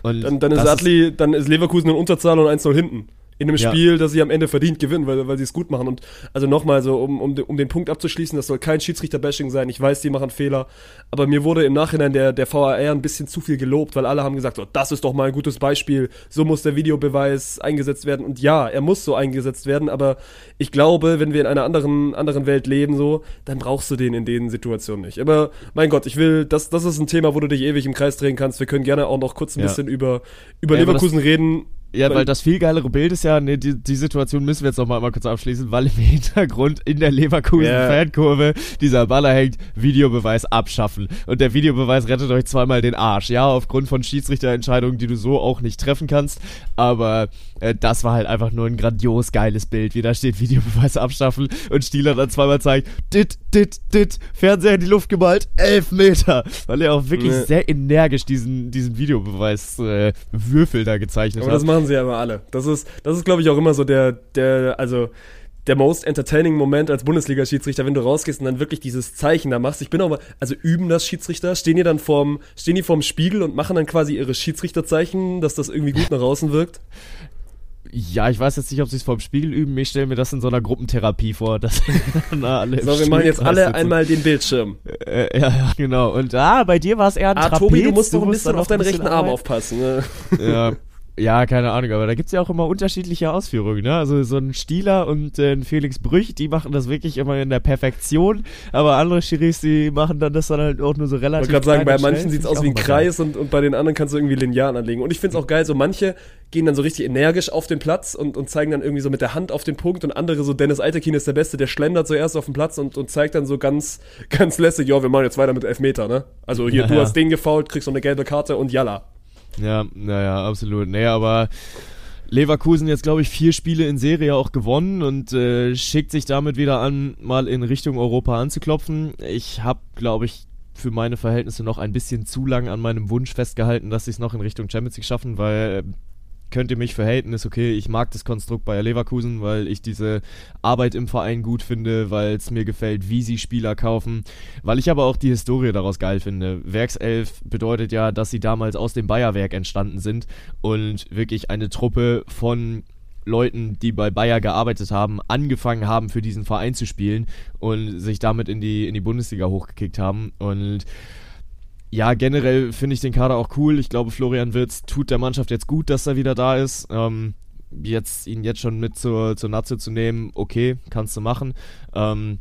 Und dann, dann ist Adli, dann ist Leverkusen in Unterzahl und 1-0 hinten in einem ja. Spiel, das sie am Ende verdient gewinnen, weil, weil sie es gut machen. Und also nochmal so, um, um, um den Punkt abzuschließen, das soll kein Schiedsrichter-Bashing sein. Ich weiß, die machen Fehler. Aber mir wurde im Nachhinein der, der VAR ein bisschen zu viel gelobt, weil alle haben gesagt, oh, das ist doch mal ein gutes Beispiel. So muss der Videobeweis eingesetzt werden. Und ja, er muss so eingesetzt werden. Aber ich glaube, wenn wir in einer anderen, anderen Welt leben, so, dann brauchst du den in den Situationen nicht. Aber mein Gott, ich will, das, das ist ein Thema, wo du dich ewig im Kreis drehen kannst. Wir können gerne auch noch kurz ein ja. bisschen über, über ja, Leverkusen reden ja, weil, weil, das viel geilere Bild ist ja, ne, die, die Situation müssen wir jetzt noch mal, kurz abschließen, weil im Hintergrund in der Leverkusen-Fankurve dieser Baller hängt, Videobeweis abschaffen. Und der Videobeweis rettet euch zweimal den Arsch. Ja, aufgrund von Schiedsrichterentscheidungen, die du so auch nicht treffen kannst. Aber äh, das war halt einfach nur ein grandios geiles Bild, wie da steht, Videobeweis abschaffen und Stieler dann zweimal zeigt, dit, dit, dit, Fernseher in die Luft gemalt, elf Meter. Weil er auch wirklich nee. sehr energisch diesen, diesen Videobeweis-Würfel äh, da gezeichnet Aber hat machen sie ja immer alle. Das ist, das ist glaube ich, auch immer so der, der, also der most entertaining Moment als Bundesliga-Schiedsrichter, wenn du rausgehst und dann wirklich dieses Zeichen da machst. Ich bin auch mal, also üben das Schiedsrichter, stehen die dann vorm, stehen die vorm Spiegel und machen dann quasi ihre Schiedsrichterzeichen, dass das irgendwie gut nach außen wirkt? Ja, ich weiß jetzt nicht, ob sie es vorm Spiegel üben. Ich stelle mir das in so einer Gruppentherapie vor. Dass na, alle so, wir machen jetzt alle einmal den Bildschirm. Äh, ja, ja, genau. Und ah, bei dir war es eher ein ah, Trapez. Tobi, du musst doch ein bisschen auf deinen rechten Arm aufpassen. Ne? Ja, Ja, keine Ahnung, aber da gibt's ja auch immer unterschiedliche Ausführungen, ne? Also so ein Stieler und äh, ein Felix Brüch, die machen das wirklich immer in der Perfektion, aber andere Schiris, die machen dann das dann halt auch nur so relativ. Ich wollte gerade sagen, bei manchen sieht's aus wie ein Kreis und, und bei den anderen kannst du irgendwie Lineal anlegen. Und ich find's auch geil, so manche gehen dann so richtig energisch auf den Platz und, und zeigen dann irgendwie so mit der Hand auf den Punkt und andere, so Dennis Eitekin ist der Beste, der schlendert zuerst auf den Platz und, und zeigt dann so ganz, ganz lässig, ja, wir machen jetzt weiter mit Elfmeter, ne? Also hier, ja, du ja. hast den gefault, kriegst noch eine gelbe Karte und yalla. Ja, naja, absolut. Nee, aber Leverkusen jetzt, glaube ich, vier Spiele in Serie auch gewonnen und äh, schickt sich damit wieder an, mal in Richtung Europa anzuklopfen. Ich habe, glaube ich, für meine Verhältnisse noch ein bisschen zu lang an meinem Wunsch festgehalten, dass sie es noch in Richtung Champions League schaffen, weil könnt ihr mich verhaten, ist okay. Ich mag das Konstrukt bei Leverkusen, weil ich diese Arbeit im Verein gut finde, weil es mir gefällt, wie sie Spieler kaufen, weil ich aber auch die Historie daraus geil finde. Werkself bedeutet ja, dass sie damals aus dem Bayerwerk entstanden sind und wirklich eine Truppe von Leuten, die bei Bayer gearbeitet haben, angefangen haben, für diesen Verein zu spielen und sich damit in die, in die Bundesliga hochgekickt haben. Und ja, generell finde ich den Kader auch cool. Ich glaube, Florian Wirtz tut der Mannschaft jetzt gut, dass er wieder da ist. Ähm, jetzt ihn jetzt schon mit zur, zur Nazi zu nehmen, okay, kannst du machen. Ähm,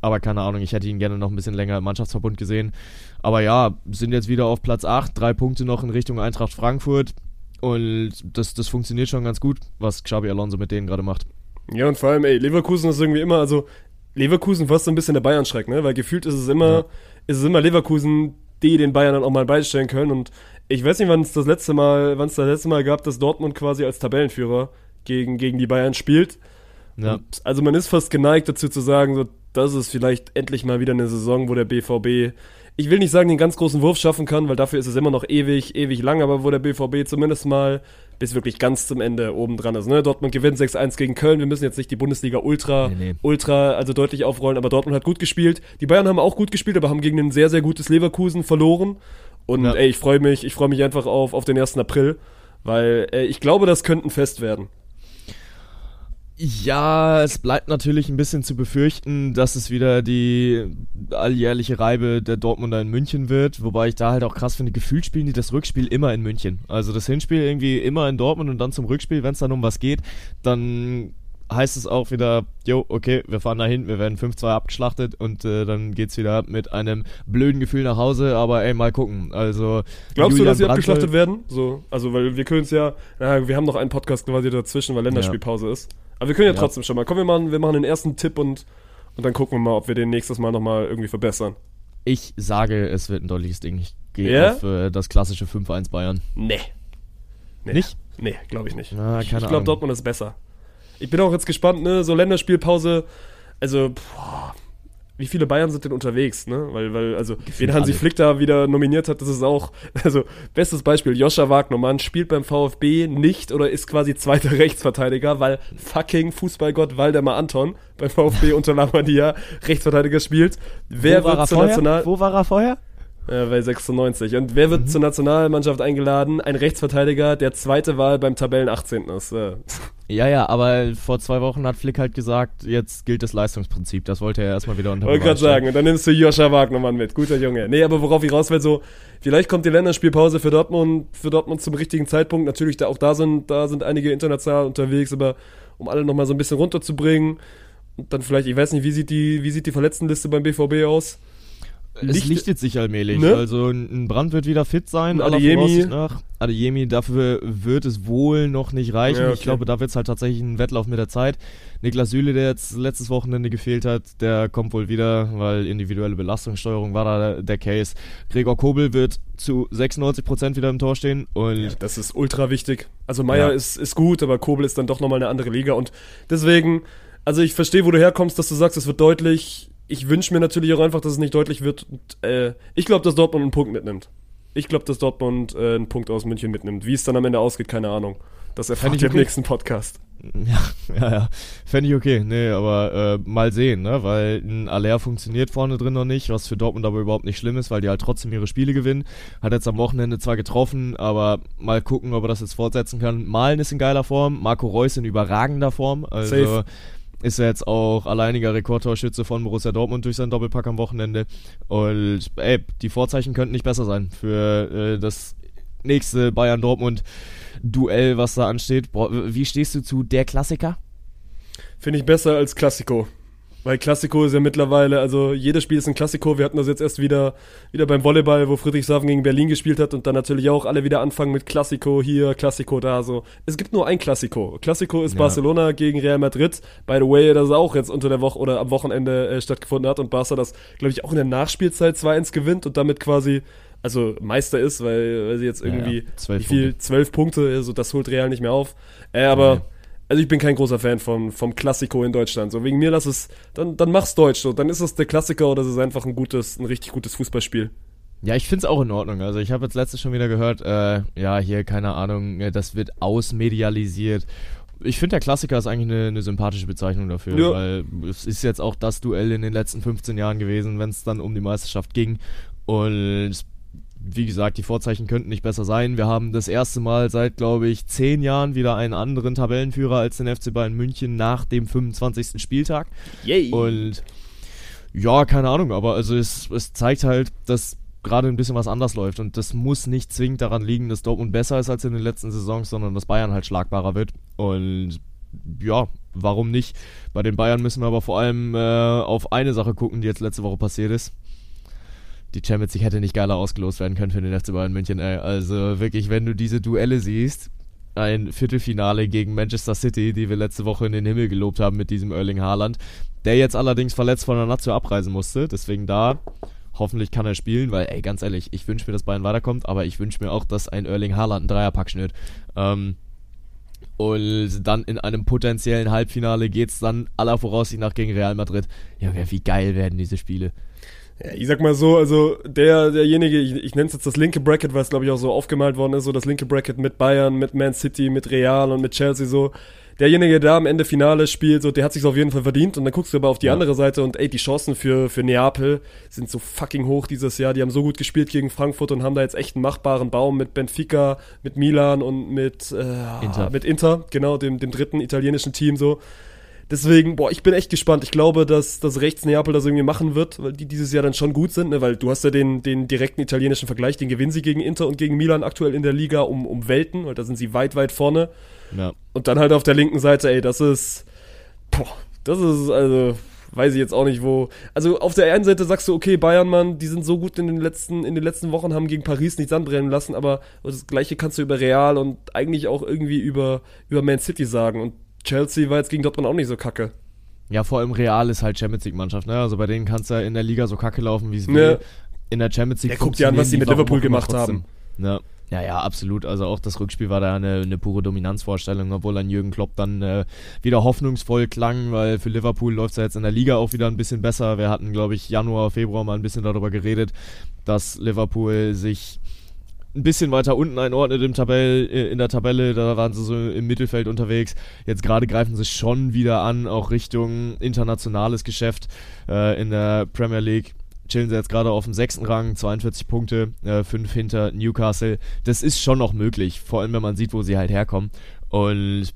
aber keine Ahnung, ich hätte ihn gerne noch ein bisschen länger im Mannschaftsverbund gesehen. Aber ja, sind jetzt wieder auf Platz 8, drei Punkte noch in Richtung Eintracht Frankfurt. Und das, das funktioniert schon ganz gut, was Xabi Alonso mit denen gerade macht. Ja, und vor allem, ey, Leverkusen ist irgendwie immer, also Leverkusen fast so ein bisschen der Bayern-Schreck, ne? Weil gefühlt ist es immer, ja. ist es immer Leverkusen, die den Bayern dann auch mal beistellen können. Und ich weiß nicht, wann es das letzte Mal, wann es das letzte Mal gab, dass Dortmund quasi als Tabellenführer gegen, gegen die Bayern spielt. Ja. Und also man ist fast geneigt dazu zu sagen, so, das ist vielleicht endlich mal wieder eine Saison, wo der BVB, ich will nicht sagen, den ganz großen Wurf schaffen kann, weil dafür ist es immer noch ewig, ewig lang, aber wo der BVB zumindest mal bis wirklich ganz zum Ende oben dran ist. Ne? Dortmund gewinnt 6-1 gegen Köln. Wir müssen jetzt nicht die Bundesliga ultra, nee, nee. ultra, also deutlich aufrollen, aber Dortmund hat gut gespielt. Die Bayern haben auch gut gespielt, aber haben gegen ein sehr, sehr gutes Leverkusen verloren. Und ja. ey, ich freue mich, ich freue mich einfach auf, auf den 1. April, weil äh, ich glaube, das könnte ein Fest werden. Ja, es bleibt natürlich ein bisschen zu befürchten, dass es wieder die alljährliche Reibe der Dortmunder in München wird, wobei ich da halt auch krass finde, gefühlt spielen die das Rückspiel immer in München. Also das Hinspiel irgendwie immer in Dortmund und dann zum Rückspiel, wenn es dann um was geht, dann heißt es auch wieder, jo, okay, wir fahren dahin, wir werden 5-2 abgeschlachtet und äh, dann geht's wieder mit einem blöden Gefühl nach Hause, aber ey, mal gucken. Also Glaubst Julian du, dass sie abgeschlachtet werden? So, also weil wir können es ja, na, wir haben noch einen Podcast quasi dazwischen, weil Länderspielpause ja. ist. Aber wir können ja, ja, trotzdem schon mal. Komm, wir machen, wir machen den ersten Tipp und, und dann gucken wir mal, ob wir den nächstes Mal nochmal irgendwie verbessern. Ich sage, es wird ein deutliches Ding. Ich gehe yeah? auf äh, das klassische 5-1 Bayern. Nee. nee. Nicht? Nee, glaube ich nicht. Na, ich glaube, Dortmund ist besser. Ich bin auch jetzt gespannt, ne? So Länderspielpause. Also, boah, wie viele Bayern sind denn unterwegs, ne? Weil, weil, also, wen Hansi alle. Flick da wieder nominiert hat, das ist auch, also, bestes Beispiel, Joscha Wagnermann spielt beim VfB nicht oder ist quasi zweiter Rechtsverteidiger, weil fucking Fußballgott Waldemar Anton beim VfB unter Labadia Rechtsverteidiger spielt. Wer Wo wird zur National... Wo war er vorher? Ja, bei 96. Und wer wird mhm. zur Nationalmannschaft eingeladen? Ein Rechtsverteidiger, der zweite Wahl beim Tabellen 18. ist. Ja, ja, aber vor zwei Wochen hat Flick halt gesagt, jetzt gilt das Leistungsprinzip. Das wollte er erstmal wieder unter Wollte gerade sagen, und dann nimmst du Joscha Wagnermann mit. Guter Junge. Nee, aber worauf ich raus will, so, vielleicht kommt die Länderspielpause für Dortmund, für Dortmund zum richtigen Zeitpunkt. Natürlich, da auch da sind, da sind einige international unterwegs, aber um alle nochmal so ein bisschen runterzubringen. Und dann vielleicht, ich weiß nicht, wie sieht die, wie sieht die Verletztenliste beim BVB aus? Es lichtet sich allmählich. Ne? Also ein Brand wird wieder fit sein, Adeyemi. nach. Adeyemi, dafür wird es wohl noch nicht reichen. Ja, okay. Ich glaube, da wird es halt tatsächlich ein Wettlauf mit der Zeit. Niklas Süle, der jetzt letztes Wochenende gefehlt hat, der kommt wohl wieder, weil individuelle Belastungssteuerung war da der, Case. Gregor Kobel wird zu 96% wieder im Tor stehen. Und ja, das ist ultra wichtig. Also Meier ja. ist, ist gut, aber Kobel ist dann doch nochmal eine andere Liga. Und deswegen, also ich verstehe, wo du herkommst, dass du sagst, es wird deutlich ich wünsche mir natürlich auch einfach, dass es nicht deutlich wird. Und, äh, ich glaube, dass Dortmund einen Punkt mitnimmt. Ich glaube, dass Dortmund äh, einen Punkt aus München mitnimmt. Wie es dann am Ende ausgeht, keine Ahnung. Das erfahrt ihr okay. im nächsten Podcast. Ja, ja, ja. Fände ich okay. Nee, aber äh, mal sehen, ne? Weil ein Aller funktioniert vorne drin noch nicht, was für Dortmund aber überhaupt nicht schlimm ist, weil die halt trotzdem ihre Spiele gewinnen. Hat jetzt am Wochenende zwar getroffen, aber mal gucken, ob er das jetzt fortsetzen kann. Malen ist in geiler Form, Marco Reus in überragender Form. Also Safe ist er jetzt auch alleiniger Rekordtorschütze von Borussia Dortmund durch seinen Doppelpack am Wochenende. Und ey, die Vorzeichen könnten nicht besser sein für äh, das nächste Bayern-Dortmund-Duell, was da ansteht. Boah, wie stehst du zu der Klassiker? Finde ich besser als Klassiko. Weil Klassiko ist ja mittlerweile, also jedes Spiel ist ein Klassiko. Wir hatten das jetzt erst wieder, wieder beim Volleyball, wo Friedrichshafen gegen Berlin gespielt hat und dann natürlich auch alle wieder anfangen mit Klassiko hier, Klassiko da. So, es gibt nur ein Klassiko. Klassiko ist ja. Barcelona gegen Real Madrid. By the way, das auch jetzt unter der Woche oder am Wochenende äh, stattgefunden hat und Barca das, glaube ich, auch in der Nachspielzeit 2-1 gewinnt und damit quasi also Meister ist, weil, weil sie jetzt irgendwie ja, ja. wie viel, zwölf Punkte, also das holt Real nicht mehr auf. Äh, aber also ich bin kein großer Fan vom, vom Klassiko in Deutschland. So wegen mir lass es, dann, dann mach's Deutsch. So. Dann ist es der Klassiker oder es ist einfach ein gutes, ein richtig gutes Fußballspiel. Ja, ich find's auch in Ordnung. Also ich habe jetzt letztes schon wieder gehört, äh, ja, hier, keine Ahnung, äh, das wird ausmedialisiert. Ich finde, der Klassiker ist eigentlich eine, eine sympathische Bezeichnung dafür, ja. weil es ist jetzt auch das Duell in den letzten 15 Jahren gewesen, wenn es dann um die Meisterschaft ging. Und wie gesagt, die Vorzeichen könnten nicht besser sein. Wir haben das erste Mal seit, glaube ich, zehn Jahren wieder einen anderen Tabellenführer als den FC Bayern München nach dem 25. Spieltag. Yay. Und ja, keine Ahnung, aber also es, es zeigt halt, dass gerade ein bisschen was anders läuft und das muss nicht zwingend daran liegen, dass Dortmund besser ist als in den letzten Saisons, sondern dass Bayern halt schlagbarer wird und ja, warum nicht? Bei den Bayern müssen wir aber vor allem äh, auf eine Sache gucken, die jetzt letzte Woche passiert ist die Champions League hätte nicht geiler ausgelost werden können für den FC Bayern München, ey. Also wirklich, wenn du diese Duelle siehst, ein Viertelfinale gegen Manchester City, die wir letzte Woche in den Himmel gelobt haben mit diesem Erling Haaland, der jetzt allerdings verletzt von der Nazio abreisen musste. Deswegen da hoffentlich kann er spielen, weil, ey, ganz ehrlich, ich wünsche mir, dass Bayern weiterkommt, aber ich wünsche mir auch, dass ein Erling Haaland einen Dreierpack schnürt. Ähm, und dann in einem potenziellen Halbfinale geht es dann aller Voraussicht nach gegen Real Madrid. Ja, wie geil werden diese Spiele. Ja, ich sag mal so, also der, derjenige, ich, ich nenne es jetzt das linke Bracket, weil es glaube ich auch so aufgemalt worden ist, so das linke Bracket mit Bayern, mit Man City, mit Real und mit Chelsea so. Derjenige, der am Ende Finale spielt, so, der hat sich auf jeden Fall verdient. Und dann guckst du aber auf die ja. andere Seite und ey, die Chancen für, für Neapel sind so fucking hoch dieses Jahr. Die haben so gut gespielt gegen Frankfurt und haben da jetzt echt einen machbaren Baum mit Benfica, mit Milan und mit, äh, Inter. mit Inter, genau, dem, dem dritten italienischen Team so. Deswegen, boah, ich bin echt gespannt. Ich glaube, dass das rechts Neapel das irgendwie machen wird, weil die dieses Jahr dann schon gut sind, ne? weil du hast ja den, den direkten italienischen Vergleich, den gewinnen sie gegen Inter und gegen Milan aktuell in der Liga um, um Welten, weil da sind sie weit, weit vorne. Ja. Und dann halt auf der linken Seite, ey, das ist, boah, das ist, also, weiß ich jetzt auch nicht, wo. Also auf der einen Seite sagst du, okay, Bayern, Mann, die sind so gut in den letzten, in den letzten Wochen, haben gegen Paris nichts anbrennen lassen, aber das gleiche kannst du über Real und eigentlich auch irgendwie über, über Man City sagen. Und Chelsea war jetzt gegen Dortmund auch nicht so kacke. Ja, vor allem Real ist halt Champions League Mannschaft, ne? Also bei denen kannst du ja in der Liga so kacke laufen, wie es will. In der Champions League. Der guckt dir an, was sie mit Liverpool gemacht haben. Ja. Ja, ja, absolut. Also auch das Rückspiel war da eine, eine pure Dominanzvorstellung, obwohl an Jürgen Klopp dann äh, wieder hoffnungsvoll klang, weil für Liverpool läuft es ja jetzt in der Liga auch wieder ein bisschen besser. Wir hatten, glaube ich, Januar, Februar mal ein bisschen darüber geredet, dass Liverpool sich ein bisschen weiter unten einordnet im Tabell, äh, in der Tabelle, da waren sie so im Mittelfeld unterwegs. Jetzt gerade greifen sie schon wieder an, auch Richtung internationales Geschäft äh, in der Premier League. Chillen sie jetzt gerade auf dem sechsten Rang, 42 Punkte, äh, hinter Newcastle. Das ist schon noch möglich, vor allem wenn man sieht, wo sie halt herkommen. Und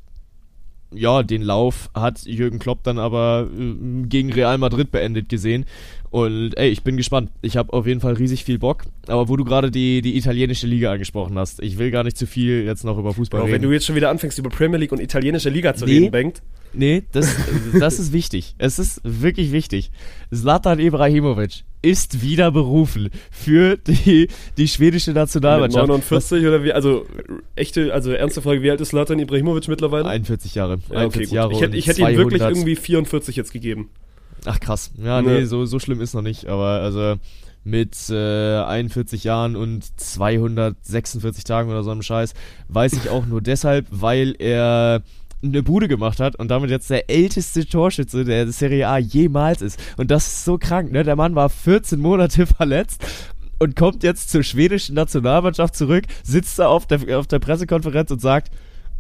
ja, den Lauf hat Jürgen Klopp dann aber äh, gegen Real Madrid beendet gesehen. Und ey, ich bin gespannt. Ich habe auf jeden Fall riesig viel Bock. Aber wo du gerade die, die italienische Liga angesprochen hast, ich will gar nicht zu viel jetzt noch über Fußball Bro, reden. Wenn du jetzt schon wieder anfängst, über Premier League und italienische Liga zu nee, reden, Bengt. Nee, das, das ist wichtig. Es ist wirklich wichtig. Zlatan Ibrahimovic ist wieder berufen für die, die schwedische Nationalmannschaft. 49 oder wie? Also echte, also ernste Frage, wie alt ist Zlatan Ibrahimovic mittlerweile? 41 Jahre. Ja, 41 okay, Jahre ich hätte, ich hätte ihm wirklich irgendwie 44 jetzt gegeben. Ach krass. Ja, nee, nee, So, so schlimm ist noch nicht. Aber also mit äh, 41 Jahren und 246 Tagen oder so einem Scheiß weiß ich auch nur deshalb, weil er eine Bude gemacht hat und damit jetzt der älteste Torschütze der Serie A jemals ist. Und das ist so krank, ne? Der Mann war 14 Monate verletzt und kommt jetzt zur schwedischen Nationalmannschaft zurück, sitzt da auf der, auf der Pressekonferenz und sagt,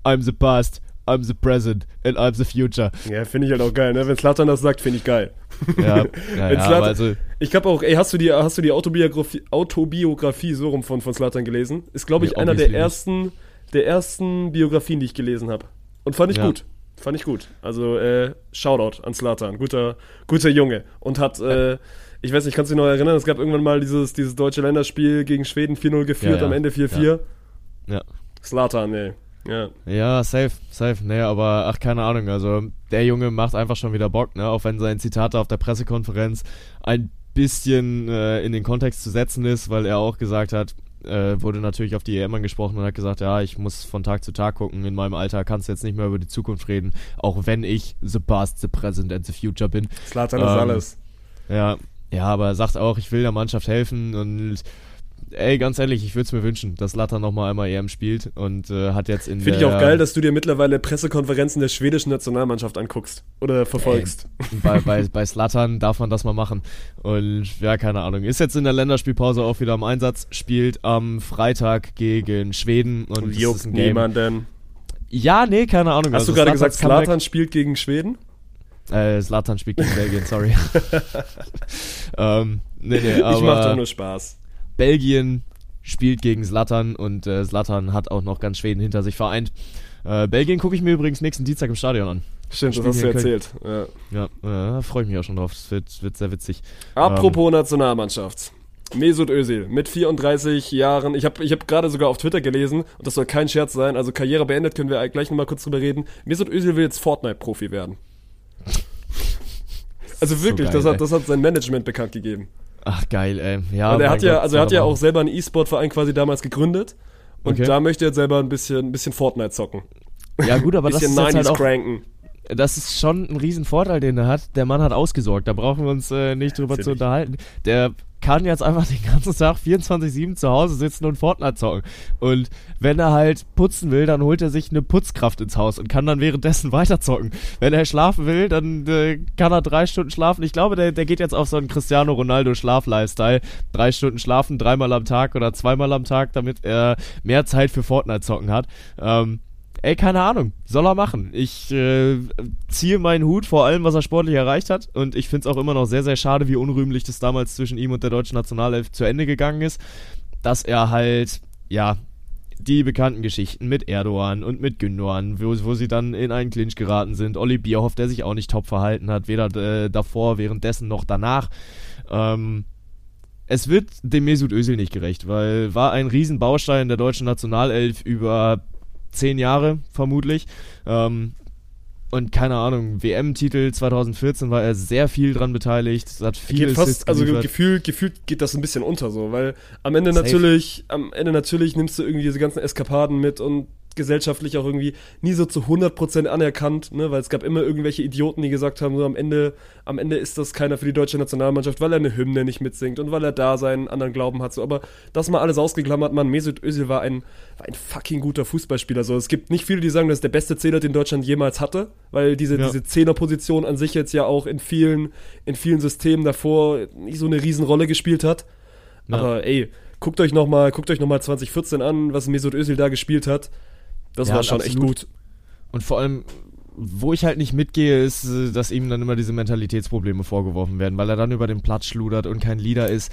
I'm the past, I'm the present and I'm the future. Ja, finde ich halt auch geil, ne? Wenn Slatan das sagt, finde ich geil. Ja, ja, ja Zlatan, also Ich glaube auch, ey, hast du die, hast du die Autobiografie, Autobiografie so rum von, von Slatan gelesen? Ist, glaube ich, ja, einer der ersten, der ersten Biografien, die ich gelesen habe. Und fand ich ja. gut. Fand ich gut. Also, äh, Shoutout an Slatan. Guter, guter Junge. Und hat, äh, ich weiß nicht, kannst du dich noch erinnern, es gab irgendwann mal dieses, dieses deutsche Länderspiel gegen Schweden 4-0 geführt, am Ende 4-4. Ja. Slatan, ey. Ja. ja, safe, safe. Nee, aber ach, keine Ahnung. Also, der Junge macht einfach schon wieder Bock, ne? Auch wenn sein Zitat auf der Pressekonferenz ein bisschen äh, in den Kontext zu setzen ist, weil er auch gesagt hat, äh, wurde natürlich auf die EM angesprochen und hat gesagt, ja, ich muss von Tag zu Tag gucken. In meinem Alter kannst du jetzt nicht mehr über die Zukunft reden, auch wenn ich the past, the present and the future bin. Slatan ähm, ist alles. Ja, ja, aber er sagt auch, ich will der Mannschaft helfen und ey, ganz ehrlich, ich würde es mir wünschen, dass Latta nochmal einmal EM spielt und äh, hat jetzt in Finde ich auch geil, dass du dir mittlerweile Pressekonferenzen der schwedischen Nationalmannschaft anguckst oder verfolgst. Ey, bei, bei, bei Slattern darf man das mal machen. Und ja, keine Ahnung. Ist jetzt in der Länderspielpause auch wieder im Einsatz, spielt am Freitag gegen Schweden und, und juckt niemanden. Ja, nee, keine Ahnung. Hast also du gerade gesagt, Slatan spielt gegen Schweden? Äh, Slatan spielt gegen Belgien, sorry. ähm, nee, nee, aber, ich mach doch nur Spaß. Belgien spielt gegen Slattern und äh, Slattern hat auch noch ganz Schweden hinter sich vereint. Äh, Belgien gucke ich mir übrigens nächsten Dienstag im Stadion an. Stimmt, das hast du erzählt. Ja, ja äh, freue ich mich auch schon drauf. Das wird, wird sehr witzig. Apropos ähm, Nationalmannschaft. Mesut Özil mit 34 Jahren. Ich habe ich hab gerade sogar auf Twitter gelesen, und das soll kein Scherz sein, also Karriere beendet, können wir gleich nochmal kurz drüber reden. Mesut Özil will jetzt Fortnite-Profi werden. Also wirklich, so geil, das, hat, das hat sein Management bekannt gegeben. Ach geil, ey. Ja, und er hat ja, also er hat ja auch selber einen E-Sport-Verein quasi damals gegründet. Und okay. da möchte er jetzt selber ein bisschen, ein bisschen Fortnite zocken. Ja, gut, aber das ist halt auch, cranken. Das ist schon ein Riesenvorteil, den er hat. Der Mann hat ausgesorgt. Da brauchen wir uns äh, nicht drüber Natürlich. zu unterhalten. Der kann jetzt einfach den ganzen Tag 24-7 zu Hause sitzen und Fortnite zocken. Und wenn er halt putzen will, dann holt er sich eine Putzkraft ins Haus und kann dann währenddessen weiter zocken. Wenn er schlafen will, dann äh, kann er drei Stunden schlafen. Ich glaube, der, der geht jetzt auf so einen Cristiano Ronaldo Schlaf-Lifestyle. Drei Stunden schlafen, dreimal am Tag oder zweimal am Tag, damit er mehr Zeit für Fortnite zocken hat. Ähm, ey, keine Ahnung, soll er machen. Ich äh, ziehe meinen Hut vor allem, was er sportlich erreicht hat. Und ich finde es auch immer noch sehr, sehr schade, wie unrühmlich das damals zwischen ihm und der deutschen Nationalelf zu Ende gegangen ist. Dass er halt, ja, die bekannten Geschichten mit Erdogan und mit Gündogan, wo, wo sie dann in einen Clinch geraten sind. Olli Bierhoff, der sich auch nicht top verhalten hat, weder äh, davor, währenddessen noch danach. Ähm, es wird dem Mesut Özil nicht gerecht, weil war ein Riesenbaustein der deutschen Nationalelf über zehn Jahre vermutlich. Ähm, und keine Ahnung, WM-Titel 2014 war er sehr viel dran beteiligt. Hat viel geht fast, also gefühlt, gefühlt geht das ein bisschen unter so, weil am Ende Safe. natürlich, am Ende natürlich nimmst du irgendwie diese ganzen Eskapaden mit und gesellschaftlich auch irgendwie nie so zu 100% anerkannt, ne, weil es gab immer irgendwelche Idioten, die gesagt haben, so am Ende, am Ende ist das keiner für die deutsche Nationalmannschaft, weil er eine Hymne nicht mitsingt und weil er da seinen anderen Glauben hat, so, aber das mal alles ausgeklammert, man, Mesut Özil war ein, war ein fucking guter Fußballspieler, so, es gibt nicht viele, die sagen, das ist der beste Zehner, den Deutschland jemals hatte, weil diese, ja. diese Zehnerposition an sich jetzt ja auch in vielen, in vielen Systemen davor nicht so eine Riesenrolle gespielt hat, ja. aber ey, guckt euch nochmal, guckt euch nochmal 2014 an, was Mesut Özil da gespielt hat, das ja, war schon absolut. echt gut. Und vor allem, wo ich halt nicht mitgehe, ist, äh, dass ihm dann immer diese Mentalitätsprobleme vorgeworfen werden, weil er dann über den Platz schludert und kein Leader ist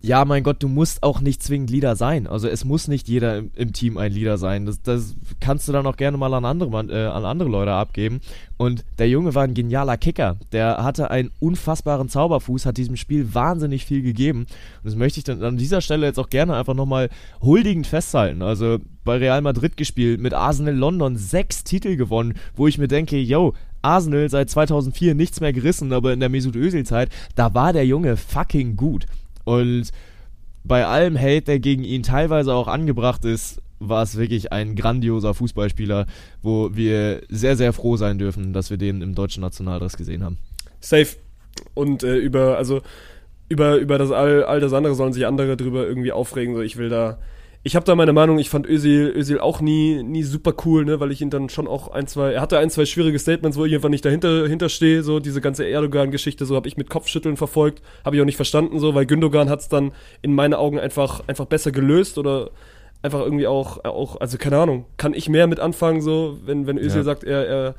ja, mein Gott, du musst auch nicht zwingend Leader sein. Also es muss nicht jeder im, im Team ein Leader sein. Das, das, kannst du dann auch gerne mal an andere, äh, an andere Leute abgeben. Und der Junge war ein genialer Kicker. Der hatte einen unfassbaren Zauberfuß, hat diesem Spiel wahnsinnig viel gegeben. Und das möchte ich dann an dieser Stelle jetzt auch gerne einfach nochmal huldigend festhalten. Also bei Real Madrid gespielt, mit Arsenal London sechs Titel gewonnen, wo ich mir denke, yo, Arsenal seit 2004 nichts mehr gerissen, aber in der Mesut Özil Zeit, da war der Junge fucking gut. Und bei allem Hate, der gegen ihn teilweise auch angebracht ist, war es wirklich ein grandioser Fußballspieler, wo wir sehr, sehr froh sein dürfen, dass wir den im deutschen Nationaldress gesehen haben. Safe. Und äh, über, also über, über das all, all das andere sollen sich andere drüber irgendwie aufregen. So, ich will da ich habe da meine Meinung, ich fand Özil, Özil auch nie, nie super cool, ne, weil ich ihn dann schon auch ein, zwei, er hatte ein, zwei schwierige Statements, wo ich einfach nicht dahinter, stehe, so diese ganze Erdogan-Geschichte, so habe ich mit Kopfschütteln verfolgt, habe ich auch nicht verstanden, so, weil Gündogan hat es dann in meinen Augen einfach, einfach besser gelöst oder einfach irgendwie auch, auch, also keine Ahnung, kann ich mehr mit anfangen, so, wenn, wenn Özil ja. sagt, er, er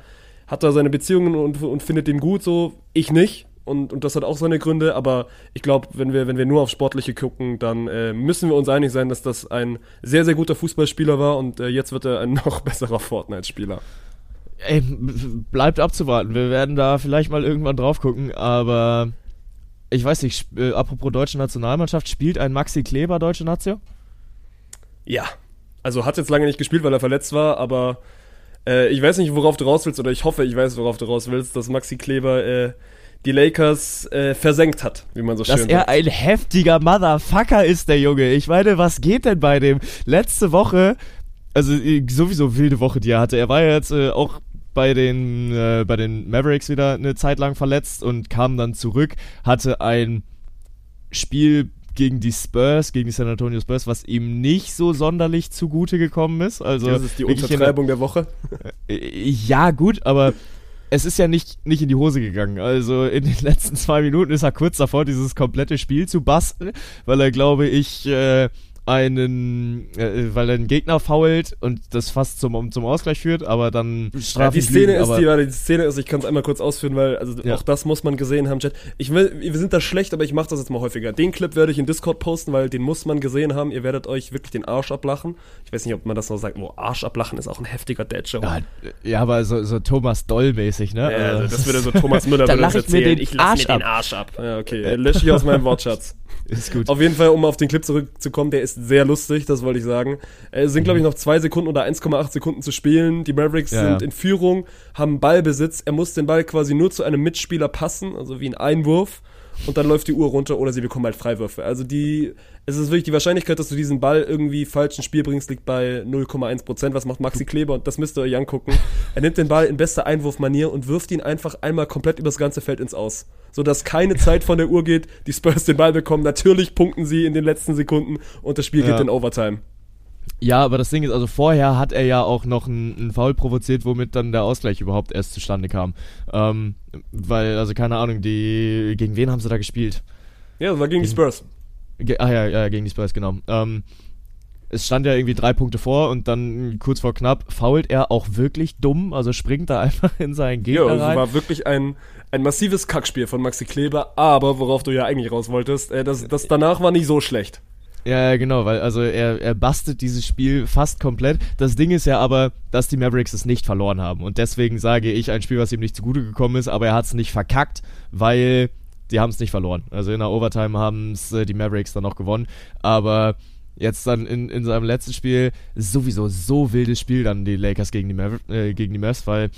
hat da seine Beziehungen und, und findet den gut, so, ich nicht, und, und das hat auch seine Gründe, aber ich glaube, wenn wir, wenn wir nur auf Sportliche gucken, dann äh, müssen wir uns einig sein, dass das ein sehr, sehr guter Fußballspieler war und äh, jetzt wird er ein noch besserer Fortnite-Spieler. Ey, bleibt abzuwarten. Wir werden da vielleicht mal irgendwann drauf gucken, aber ich weiß nicht, äh, apropos deutsche Nationalmannschaft, spielt ein Maxi Kleber deutsche Nation? Ja. Also hat jetzt lange nicht gespielt, weil er verletzt war, aber äh, ich weiß nicht, worauf du raus willst, oder ich hoffe, ich weiß, worauf du raus willst, dass Maxi Kleber äh, die Lakers äh, versenkt hat, wie man so Dass schön sagt. Dass er ein heftiger Motherfucker ist, der Junge. Ich meine, was geht denn bei dem? Letzte Woche, also äh, sowieso wilde Woche, die er hatte. Er war ja jetzt äh, auch bei den, äh, bei den Mavericks wieder eine Zeit lang verletzt und kam dann zurück, hatte ein Spiel gegen die Spurs, gegen die San Antonio Spurs, was ihm nicht so sonderlich zugute gekommen ist. Also das ist die Untertreibung der, der Woche. Äh, ja, gut, aber es ist ja nicht, nicht in die Hose gegangen. Also in den letzten zwei Minuten ist er kurz davor, dieses komplette Spiel zu basteln, weil er, glaube ich, äh, einen, äh, weil er einen Gegner fault und das fast zum, zum Ausgleich führt, aber dann ja, die Szene liegen, ist, die, die Szene ist, ich kann es einmal kurz ausführen, weil also ja. auch das muss man gesehen haben, Chat. Ich will, wir sind da schlecht, aber ich mache das jetzt mal häufiger. Den Clip werde ich in Discord posten, weil den muss man gesehen haben. Ihr werdet euch wirklich den Arsch ablachen. Ich weiß nicht, ob man das noch sagt. Oh, Arsch ablachen ist auch ein heftiger Dad-Joke. Ja, ja, aber so, so Thomas Doll-mäßig, ne? Ja, also das würde so Thomas Müller da lach ich erzählen. mir den ich Arsch mir den Arsch ab. Ja, okay. Lösche ich aus meinem Wortschatz. Ist gut. Auf jeden Fall, um auf den Clip zurückzukommen, der ist sehr lustig, das wollte ich sagen. Es sind, glaube ich, noch zwei Sekunden oder 1,8 Sekunden zu spielen. Die Mavericks ja, sind ja. in Führung, haben Ballbesitz. Er muss den Ball quasi nur zu einem Mitspieler passen, also wie ein Einwurf. Und dann läuft die Uhr runter oder sie bekommen halt Freiwürfe. Also die, es ist wirklich die Wahrscheinlichkeit, dass du diesen Ball irgendwie falsch ins Spiel bringst, liegt bei 0,1 Prozent. Was macht Maxi Kleber? Und das müsst ihr euch angucken. Er nimmt den Ball in bester Einwurfmanier und wirft ihn einfach einmal komplett übers ganze Feld ins Aus. Sodass keine Zeit von der Uhr geht, die Spurs den Ball bekommen. Natürlich punkten sie in den letzten Sekunden und das Spiel ja. geht in Overtime. Ja, aber das Ding ist, also vorher hat er ja auch noch einen, Foul provoziert, womit dann der Ausgleich überhaupt erst zustande kam. Ähm, weil, also keine Ahnung, die gegen wen haben sie da gespielt? Ja, das war gegen, gegen die Spurs. Ge ah ja, ja, gegen die Spurs, genau. Ähm, es stand ja irgendwie drei Punkte vor und dann kurz vor knapp fault er auch wirklich dumm, also springt da einfach in seinen Gegner ja, also rein. war wirklich ein, ein massives Kackspiel von Maxi Kleber, aber worauf du ja eigentlich raus wolltest, äh, das, das danach war nicht so schlecht. Ja, genau, weil also er, er bastet dieses Spiel fast komplett. Das Ding ist ja aber, dass die Mavericks es nicht verloren haben. Und deswegen sage ich, ein Spiel, was ihm nicht zugute gekommen ist, aber er hat es nicht verkackt, weil die haben es nicht verloren. Also in der Overtime haben es äh, die Mavericks dann noch gewonnen. Aber jetzt dann in, in seinem letzten Spiel sowieso so wildes Spiel dann die Lakers gegen die, Maver äh, gegen die Mavs, weil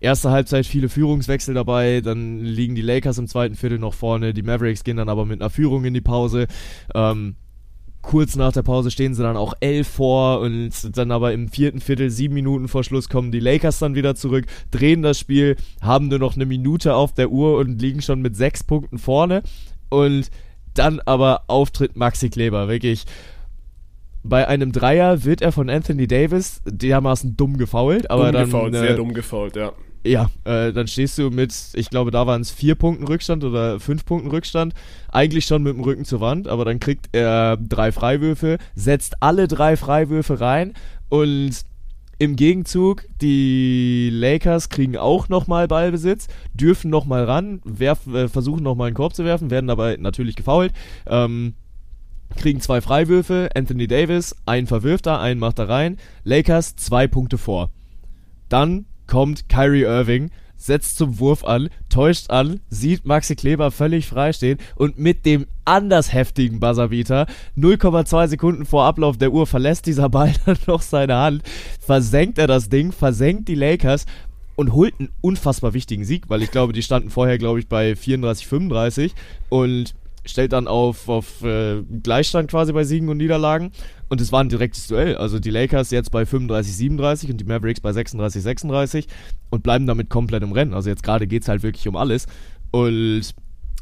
erste Halbzeit viele Führungswechsel dabei, dann liegen die Lakers im zweiten Viertel noch vorne, die Mavericks gehen dann aber mit einer Führung in die Pause. Ähm, kurz nach der Pause stehen sie dann auch elf vor und dann aber im vierten Viertel, sieben Minuten vor Schluss, kommen die Lakers dann wieder zurück, drehen das Spiel, haben nur noch eine Minute auf der Uhr und liegen schon mit sechs Punkten vorne. Und dann aber auftritt Maxi Kleber, wirklich. Bei einem Dreier wird er von Anthony Davis dermaßen dumm gefault, aber dumm dann. Gefault, äh, sehr dumm gefault, ja. Ja, äh, dann stehst du mit, ich glaube, da waren es vier Punkten Rückstand oder fünf Punkten Rückstand. Eigentlich schon mit dem Rücken zur Wand, aber dann kriegt er drei Freiwürfe, setzt alle drei Freiwürfe rein und im Gegenzug, die Lakers kriegen auch nochmal Ballbesitz, dürfen nochmal ran, werf, äh, versuchen nochmal einen Korb zu werfen, werden dabei natürlich gefoult. Ähm, kriegen zwei Freiwürfe, Anthony Davis, einen verwirft er, einen macht er rein. Lakers zwei Punkte vor. Dann kommt Kyrie Irving, setzt zum Wurf an, täuscht an, sieht Maxi Kleber völlig frei stehen und mit dem anders heftigen Buzzerbeater 0,2 Sekunden vor Ablauf der Uhr verlässt dieser Ball dann noch seine Hand, versenkt er das Ding, versenkt die Lakers und holt einen unfassbar wichtigen Sieg, weil ich glaube, die standen vorher, glaube ich, bei 34, 35 und stellt dann auf, auf äh, Gleichstand quasi bei Siegen und Niederlagen. Und es war ein direktes Duell. Also die Lakers jetzt bei 35, 37 und die Mavericks bei 36, 36 und bleiben damit komplett im Rennen. Also jetzt gerade geht es halt wirklich um alles. Und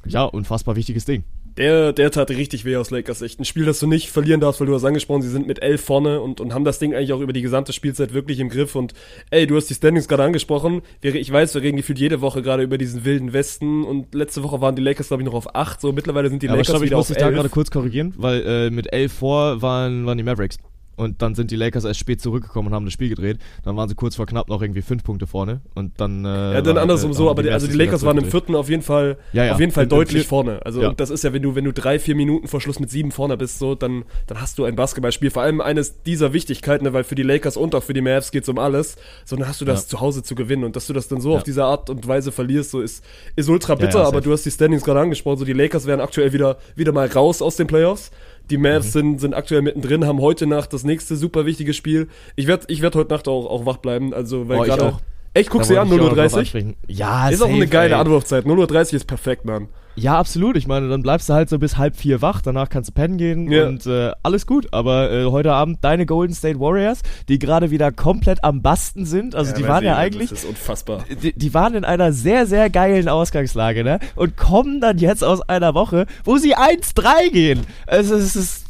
ja, unfassbar wichtiges Ding der, der tat richtig weh aus Lakers Sicht. Ein Spiel, das du nicht verlieren darfst, weil du hast angesprochen, sie sind mit elf vorne und, und haben das Ding eigentlich auch über die gesamte Spielzeit wirklich im Griff. Und ey, du hast die Standings gerade angesprochen. Ich weiß, wir reden gefühlt jede Woche gerade über diesen wilden Westen und letzte Woche waren die Lakers, glaube ich, noch auf acht. So mittlerweile sind die ja, Lakers aber stopp, wieder ich muss dich da gerade kurz korrigieren, weil äh, mit elf vor waren, waren die Mavericks. Und dann sind die Lakers erst spät zurückgekommen und haben das Spiel gedreht. Dann waren sie kurz vor knapp noch irgendwie fünf Punkte vorne. Und dann. Äh, ja, dann andersrum so, aber die, also die Lakers waren im vierten auf jeden Fall, ja, ja. auf jeden Fall deutlich vorne. Also ja. das ist ja, wenn du, wenn du drei, vier Minuten vor Schluss mit sieben vorne bist, so, dann, dann hast du ein Basketballspiel. Vor allem eines dieser Wichtigkeiten, ne, weil für die Lakers und auch für die Mavs geht es um alles. So, dann hast du das zu Hause zu gewinnen. Und dass du das dann so auf diese Art und Weise verlierst, so ist, ist ultra bitter, aber du hast die Standings gerade angesprochen. So, die Lakers wären aktuell wieder, wieder mal raus aus den Playoffs. Die Mavs mhm. sind, sind aktuell mittendrin, haben heute Nacht das nächste super wichtige Spiel. Ich werde ich werd heute Nacht auch, auch wach bleiben, also weil oh, gerade. Echt, guckst du an, 0.30 Uhr? Ja, Ist safe, auch eine geile ey. Anwurfzeit. 0.30 Uhr ist perfekt, Mann. Ja, absolut. Ich meine, dann bleibst du halt so bis halb vier wach, danach kannst du pennen gehen ja. und äh, alles gut. Aber äh, heute Abend deine Golden State Warriors, die gerade wieder komplett am Basten sind. Also ja, die waren ja eigentlich. Das ist unfassbar. Die, die, waren in einer sehr, sehr geilen Ausgangslage, ne? Und kommen dann jetzt aus einer Woche, wo sie 1-3 gehen. Also es ist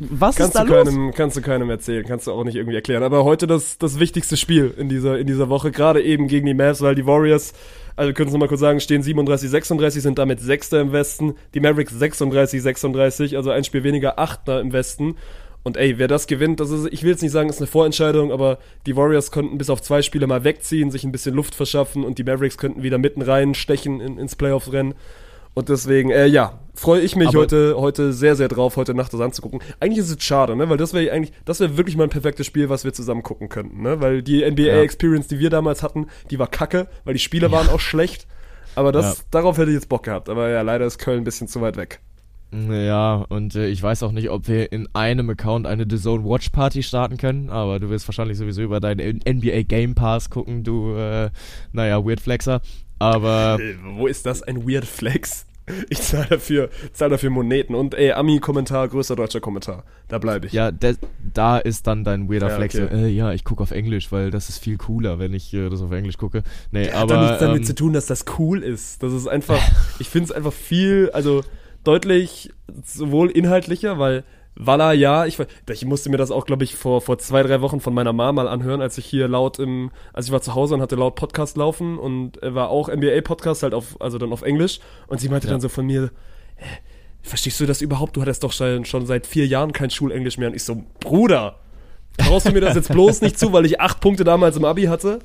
was kannst ist da du los? Keinem, kannst du keinem erzählen, kannst du auch nicht irgendwie erklären. Aber heute das, das wichtigste Spiel in dieser, in dieser Woche, gerade eben gegen die Mavs, weil die Warriors, also können wir mal kurz sagen, stehen 37, 36, sind damit Sechster im Westen. Die Mavericks 36, 36, also ein Spiel weniger, Achter im Westen. Und ey, wer das gewinnt, das ist, ich will jetzt nicht sagen, ist eine Vorentscheidung, aber die Warriors konnten bis auf zwei Spiele mal wegziehen, sich ein bisschen Luft verschaffen und die Mavericks könnten wieder mitten rein stechen in, ins Playoff-Rennen. Und deswegen, äh, ja, freue ich mich heute, heute sehr, sehr drauf, heute Nacht das anzugucken. Eigentlich ist es schade, ne? Weil das wäre eigentlich, das wäre wirklich mal ein perfektes Spiel, was wir zusammen gucken könnten, ne? Weil die NBA-Experience, die wir damals hatten, die war kacke, weil die Spiele ja. waren auch schlecht. Aber das, ja. darauf hätte ich jetzt Bock gehabt. Aber ja, leider ist Köln ein bisschen zu weit weg. Ja, und äh, ich weiß auch nicht, ob wir in einem Account eine The Zone Watch Party starten können, aber du wirst wahrscheinlich sowieso über deinen NBA Game Pass gucken, du, äh, naja, Weird Flexer. Aber. Wo ist das ein Weird Flex? Ich zahle dafür, zahl dafür Moneten. Und ey, Ami-Kommentar, größter deutscher Kommentar. Da bleibe ich. Ja, de, da ist dann dein weirder Ja, Flex. okay. Äh, ja, ich gucke auf Englisch, weil das ist viel cooler, wenn ich äh, das auf Englisch gucke. Nee, Hat aber. doch nichts damit ähm, zu tun, dass das cool ist. Das ist einfach, ich finde es einfach viel, also deutlich sowohl inhaltlicher, weil Walla, ja, ich, ich musste mir das auch, glaube ich, vor, vor zwei, drei Wochen von meiner Mama mal anhören, als ich hier laut im, als ich war zu Hause und hatte laut Podcast laufen und war auch NBA-Podcast, halt auf, also dann auf Englisch und sie meinte Ja. dann so von mir, hä, verstehst du das überhaupt? Du hattest doch schon, schon seit vier Jahren kein Schulenglisch mehr und ich so, Bruder, traust du mir das jetzt bloß nicht zu, weil ich acht Punkte damals im Abi hatte?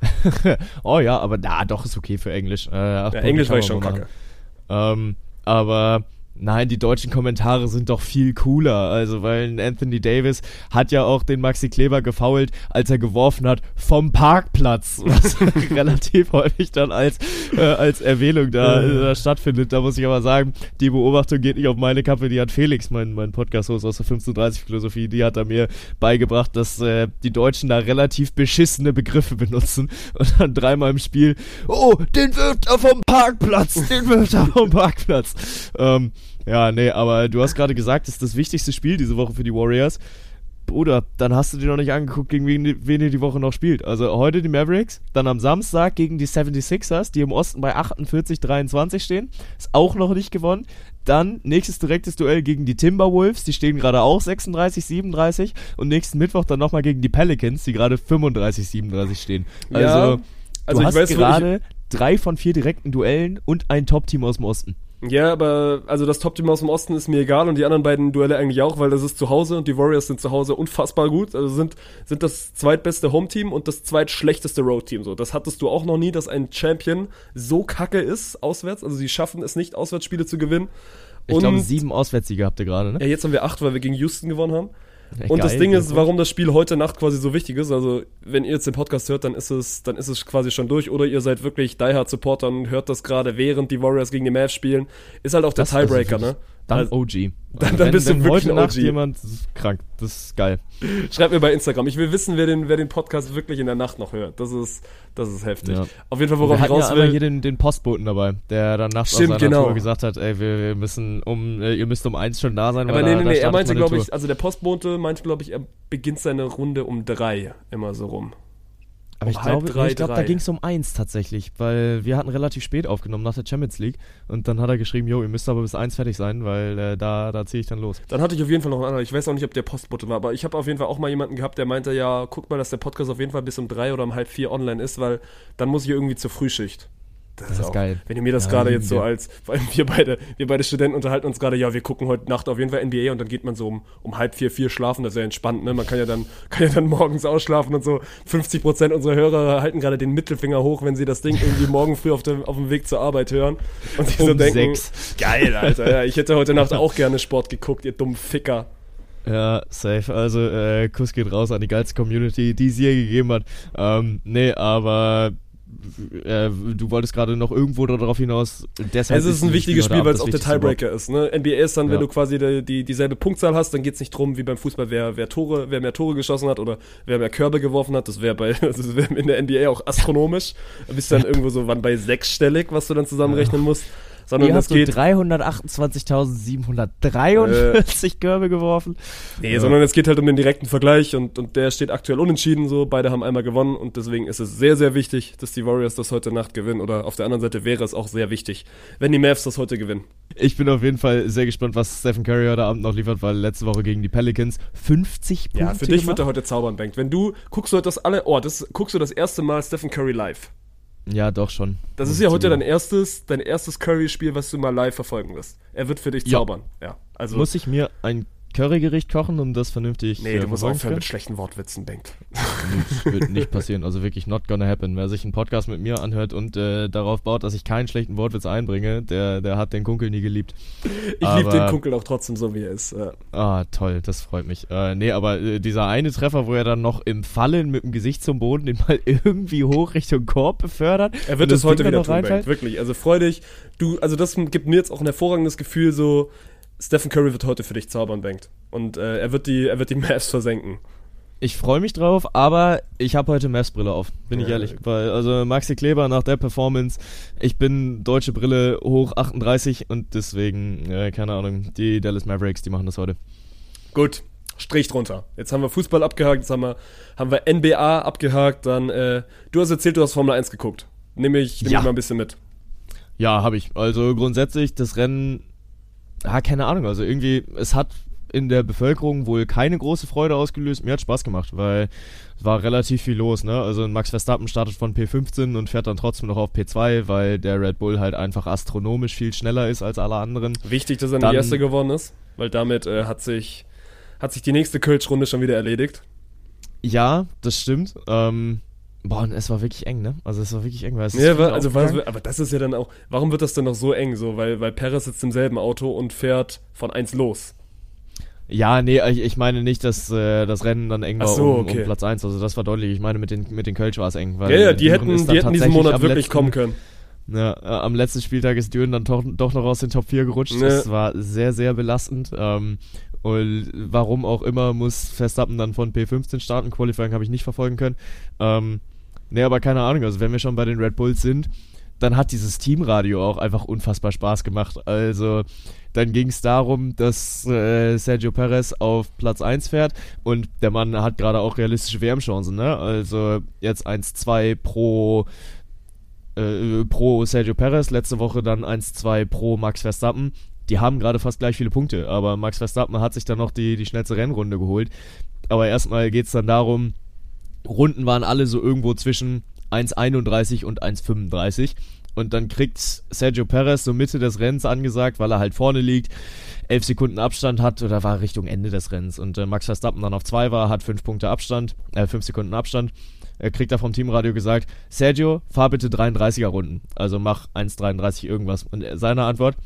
oh ja, aber na, doch, ist okay für Englisch. Äh, Ja, Englisch war ich schon kacke. Ähm, aber nein, die deutschen Kommentare sind doch viel cooler. Also, weil Anthony Davis hat ja auch den Maxi Kleber gefoult, als er geworfen hat vom Parkplatz, was relativ häufig dann als, äh, als Erwähnung da, äh, da stattfindet. Da muss ich aber sagen, die Beobachtung geht nicht auf meine Kappe, die hat Felix, mein, mein Podcast-Host aus der 1530-Philosophie, die hat er mir beigebracht, dass äh, die Deutschen da relativ beschissene Begriffe benutzen und dann dreimal im Spiel, oh, den wirft er vom Parkplatz, den wirft er vom Parkplatz. Ähm, ja, nee, aber du hast gerade gesagt, das ist das wichtigste Spiel diese Woche für die Warriors. Bruder, dann hast du dir noch nicht angeguckt, gegen wen, wen ihr die Woche noch spielt. Also heute die Mavericks, dann am Samstag gegen die 76ers, die im Osten bei 48-23 stehen. Ist auch noch nicht gewonnen. Dann nächstes direktes Duell gegen die Timberwolves, die stehen gerade auch 36-37. Und nächsten Mittwoch dann nochmal gegen die Pelicans, die gerade 35-37 stehen. Also, Ja, du also ich weiß, gerade drei von vier direkten Duellen und ein Top-Team aus dem Osten. Ja, aber also das Top-Team aus dem Osten ist mir egal und die anderen beiden Duelle eigentlich auch, weil das ist zu Hause und die Warriors sind zu Hause unfassbar gut. Also sind, sind das zweitbeste Home-Team und das zweitschlechteste Road-Team. So, das hattest du auch noch nie, dass ein Champion so kacke ist auswärts. Also sie schaffen es nicht, Auswärtsspiele zu gewinnen. Ich glaube, sieben Auswärtssiege habt ihr gerade, ne? ja, jetzt haben wir acht, weil wir gegen Houston gewonnen haben. Und das geil, Ding ist, warum das Spiel heute Nacht quasi so wichtig ist. Also, wenn ihr jetzt den Podcast hört, dann ist es, dann ist es quasi schon durch. Oder ihr seid wirklich Die Hard Supporter und hört das gerade, während die Warriors gegen die Mavs spielen. Ist halt auch der Das- Tiebreaker, ne? Dann Also- OG. Dann- dann bist du wirklich heute ein Nacht OG. jemand das ist krank. Das ist geil. Schreibt mir bei Instagram. Ich will wissen, wer den, wer den Podcast wirklich in der Nacht noch hört. Das ist, das ist heftig. Ja. Auf jeden Fall, Wir worauf ich hatten ja raus einmal will. hier den, den Postboten dabei, der dann nachts Stimmt, auf seiner genau. Tour gesagt hat, ey, wir, wir müssen um, äh, ihr müsst um eins schon da sein. Aber nee, nee, nee, er meinte, glaube ich, also der Postbote meinte, glaube ich, er beginnt seine Runde um drei. Immer so rum. Aber ich um glaube, drei, ich glaube, da ging es um eins tatsächlich, weil wir hatten relativ spät aufgenommen nach der Champions League und dann hat er geschrieben, jo, ihr müsst aber bis eins fertig sein, weil äh, da, da ziehe ich dann los. Dann hatte ich auf jeden Fall noch einen anderen. Ich weiß auch nicht, ob der Postbote war, aber ich habe auf jeden Fall auch mal jemanden gehabt, der meinte, ja, guck mal, dass der Podcast auf jeden Fall bis um drei oder um halb vier online ist, weil dann muss ich irgendwie zur Frühschicht. Das ist geil. Wenn ihr mir das Ja, gerade jetzt so als, vor allem wir beide, wir beide Studenten unterhalten uns gerade, ja, wir gucken heute Nacht auf jeden Fall NBA und dann geht man so um, um halb vier, vier schlafen, das ist ja entspannt, ne? Man kann ja dann, kann ja dann morgens ausschlafen und so. 50 Prozent unserer Hörer halten gerade den Mittelfinger hoch, wenn sie das Ding irgendwie morgen früh auf dem, auf dem Weg zur Arbeit hören und sich so Um denken, sechs. geil, Alter, ja, ich hätte heute Nacht auch gerne Sport geguckt, ihr dummen Ficker. Ja, safe. Also, äh, Kuss geht raus an die geilste Community, die es je gegeben hat. Ähm, nee, aber äh, du wolltest gerade noch irgendwo darauf hinaus. Deshalb Es ist ein dieses wichtiges Spiel, weil es auch der Tiebreaker ist. Ne? NBA ist dann, Ja. wenn du quasi die, die, dieselbe Punktzahl hast, dann geht es nicht drum, wie beim Fußball, wer, wer Tore, wer mehr Tore geschossen hat oder wer mehr Körbe geworfen hat. Das wäre bei, das wär in der NBA auch astronomisch. Du bist dann irgendwo so wann bei sechsstellig, was du dann zusammenrechnen musst. Sondern es geht, 328.743 Körbe geworfen. nee, sondern es geht halt um den direkten Vergleich und, und der steht aktuell unentschieden so. Beide haben einmal gewonnen und deswegen ist es sehr, sehr wichtig, dass die Warriors das heute Nacht gewinnen. Oder auf der anderen Seite wäre es auch sehr wichtig, wenn die Mavs das heute gewinnen. Ich bin auf jeden Fall sehr gespannt, was Stephen Curry heute Abend noch liefert, weil letzte Woche gegen die Pelicans 50 Punkte Ja, für dich gemacht. wird er heute zaubern, Bank. Wenn du guckst du heute das alle, oh, das guckst du das erste Mal Stephen Curry live. Ja, doch schon. Das ist ja heute dein erstes, dein erstes Curry-Spiel, was du mal live verfolgen wirst. Er wird für dich Ja. zaubern. Ja, also Muss ich mir ein Currygericht kochen, um das vernünftig nee, äh, du musst aufhören mit schlechten Wortwitzen, können? Das wird nicht passieren. Also wirklich not gonna happen. Wer sich einen Podcast mit mir anhört und äh, darauf baut, dass ich keinen schlechten Wortwitz einbringe, der, der hat den Kunkel nie geliebt. Ich liebe den Kunkel auch trotzdem so, wie er ist. Ja. Ah, toll, das freut mich. Äh, nee, aber äh, dieser eine Treffer, wo er dann noch im Fallen mit dem Gesicht zum Boden den mal irgendwie hoch Richtung Korb befördert. Er wird es das heute wieder tun, Bank. Wirklich. Also freu dich. Du, also das gibt mir jetzt auch ein hervorragendes Gefühl, so Stephen Curry wird heute für dich zaubern, Bank. Und äh, er wird die, er wird die Mavs versenken. ich freue mich drauf, aber ich habe heute Messbrille auf, bin ja. ich ehrlich. Weil, also Maxi Kleber nach der Performance, ich bin deutsche Brille hoch 38 und deswegen, äh, keine Ahnung, die Dallas Mavericks, die machen das heute. Gut, Strich drunter. Jetzt haben wir Fußball abgehakt, jetzt haben wir, haben wir NBA abgehakt, dann, äh, du hast erzählt, du hast Formel 1 geguckt. Nehme ich, nehm ja. ich mal ein bisschen mit. Ja, habe ich. Also grundsätzlich, das Rennen, ah, keine Ahnung, also irgendwie, es hat in der Bevölkerung wohl keine große Freude ausgelöst. Mir hat Spaß gemacht, weil es war relativ viel los. Ne? Also Max Verstappen startet von P15 und fährt dann trotzdem noch auf P2, weil der Red Bull halt einfach astronomisch viel schneller ist als alle anderen. Wichtig, dass er dann, die Erste geworden ist, weil damit äh, hat, sich, hat sich die nächste Kölsch-Runde schon wieder erledigt. Ja, das stimmt. Ähm, Boah, und es war wirklich eng, ne? Also es war wirklich eng. Weil es ja, war, also war, aber das ist ja dann auch, warum wird das denn noch so eng so? Weil, weil Perez sitzt im selben Auto und fährt von 1 los. Ja, nee, ich, ich meine nicht, dass äh, das Rennen dann eng war so, um, okay. um, Platz 1. Also das war deutlich. Ich meine, mit den, mit den Kölsch war es eng. Weil ja, ja, die hätten, die hätten diesen Monat wirklich letzten, kommen können. Ja, äh, am letzten Spieltag ist Düren dann doch, doch noch aus den Top 4 gerutscht. Ja. Das war sehr, sehr belastend. Ähm, und warum auch immer muss Verstappen dann von P15 starten. Qualifying habe ich nicht verfolgen können. Ähm, nee, aber keine Ahnung. Also wenn wir schon bei den Red Bulls sind, dann hat dieses Teamradio auch einfach unfassbar Spaß gemacht. Also dann ging es darum, dass äh, Sergio Perez auf Platz 1 fährt und der Mann hat gerade auch realistische WM-Chancen. Ne? Also jetzt 1-2 pro, äh, pro Sergio Perez, letzte Woche dann 1-2 pro Max Verstappen. Die haben gerade fast gleich viele Punkte, aber Max Verstappen hat sich dann noch die, die schnellste Rennrunde geholt. Aber erstmal geht es dann darum, Runden waren alle so irgendwo zwischen 1,31 und 1,35. Und dann kriegt Sergio Perez so Mitte des Rennens angesagt, weil er halt vorne liegt, elf Sekunden Abstand hat oder war Richtung Ende des Rennens. Und äh, Max Verstappen dann auf zwei war, hat fünf Punkte Abstand, äh, fünf Sekunden Abstand. Er kriegt da vom Teamradio gesagt, Sergio, fahr bitte 33er Runden. Also mach 1,33 irgendwas. Und seine Antwort,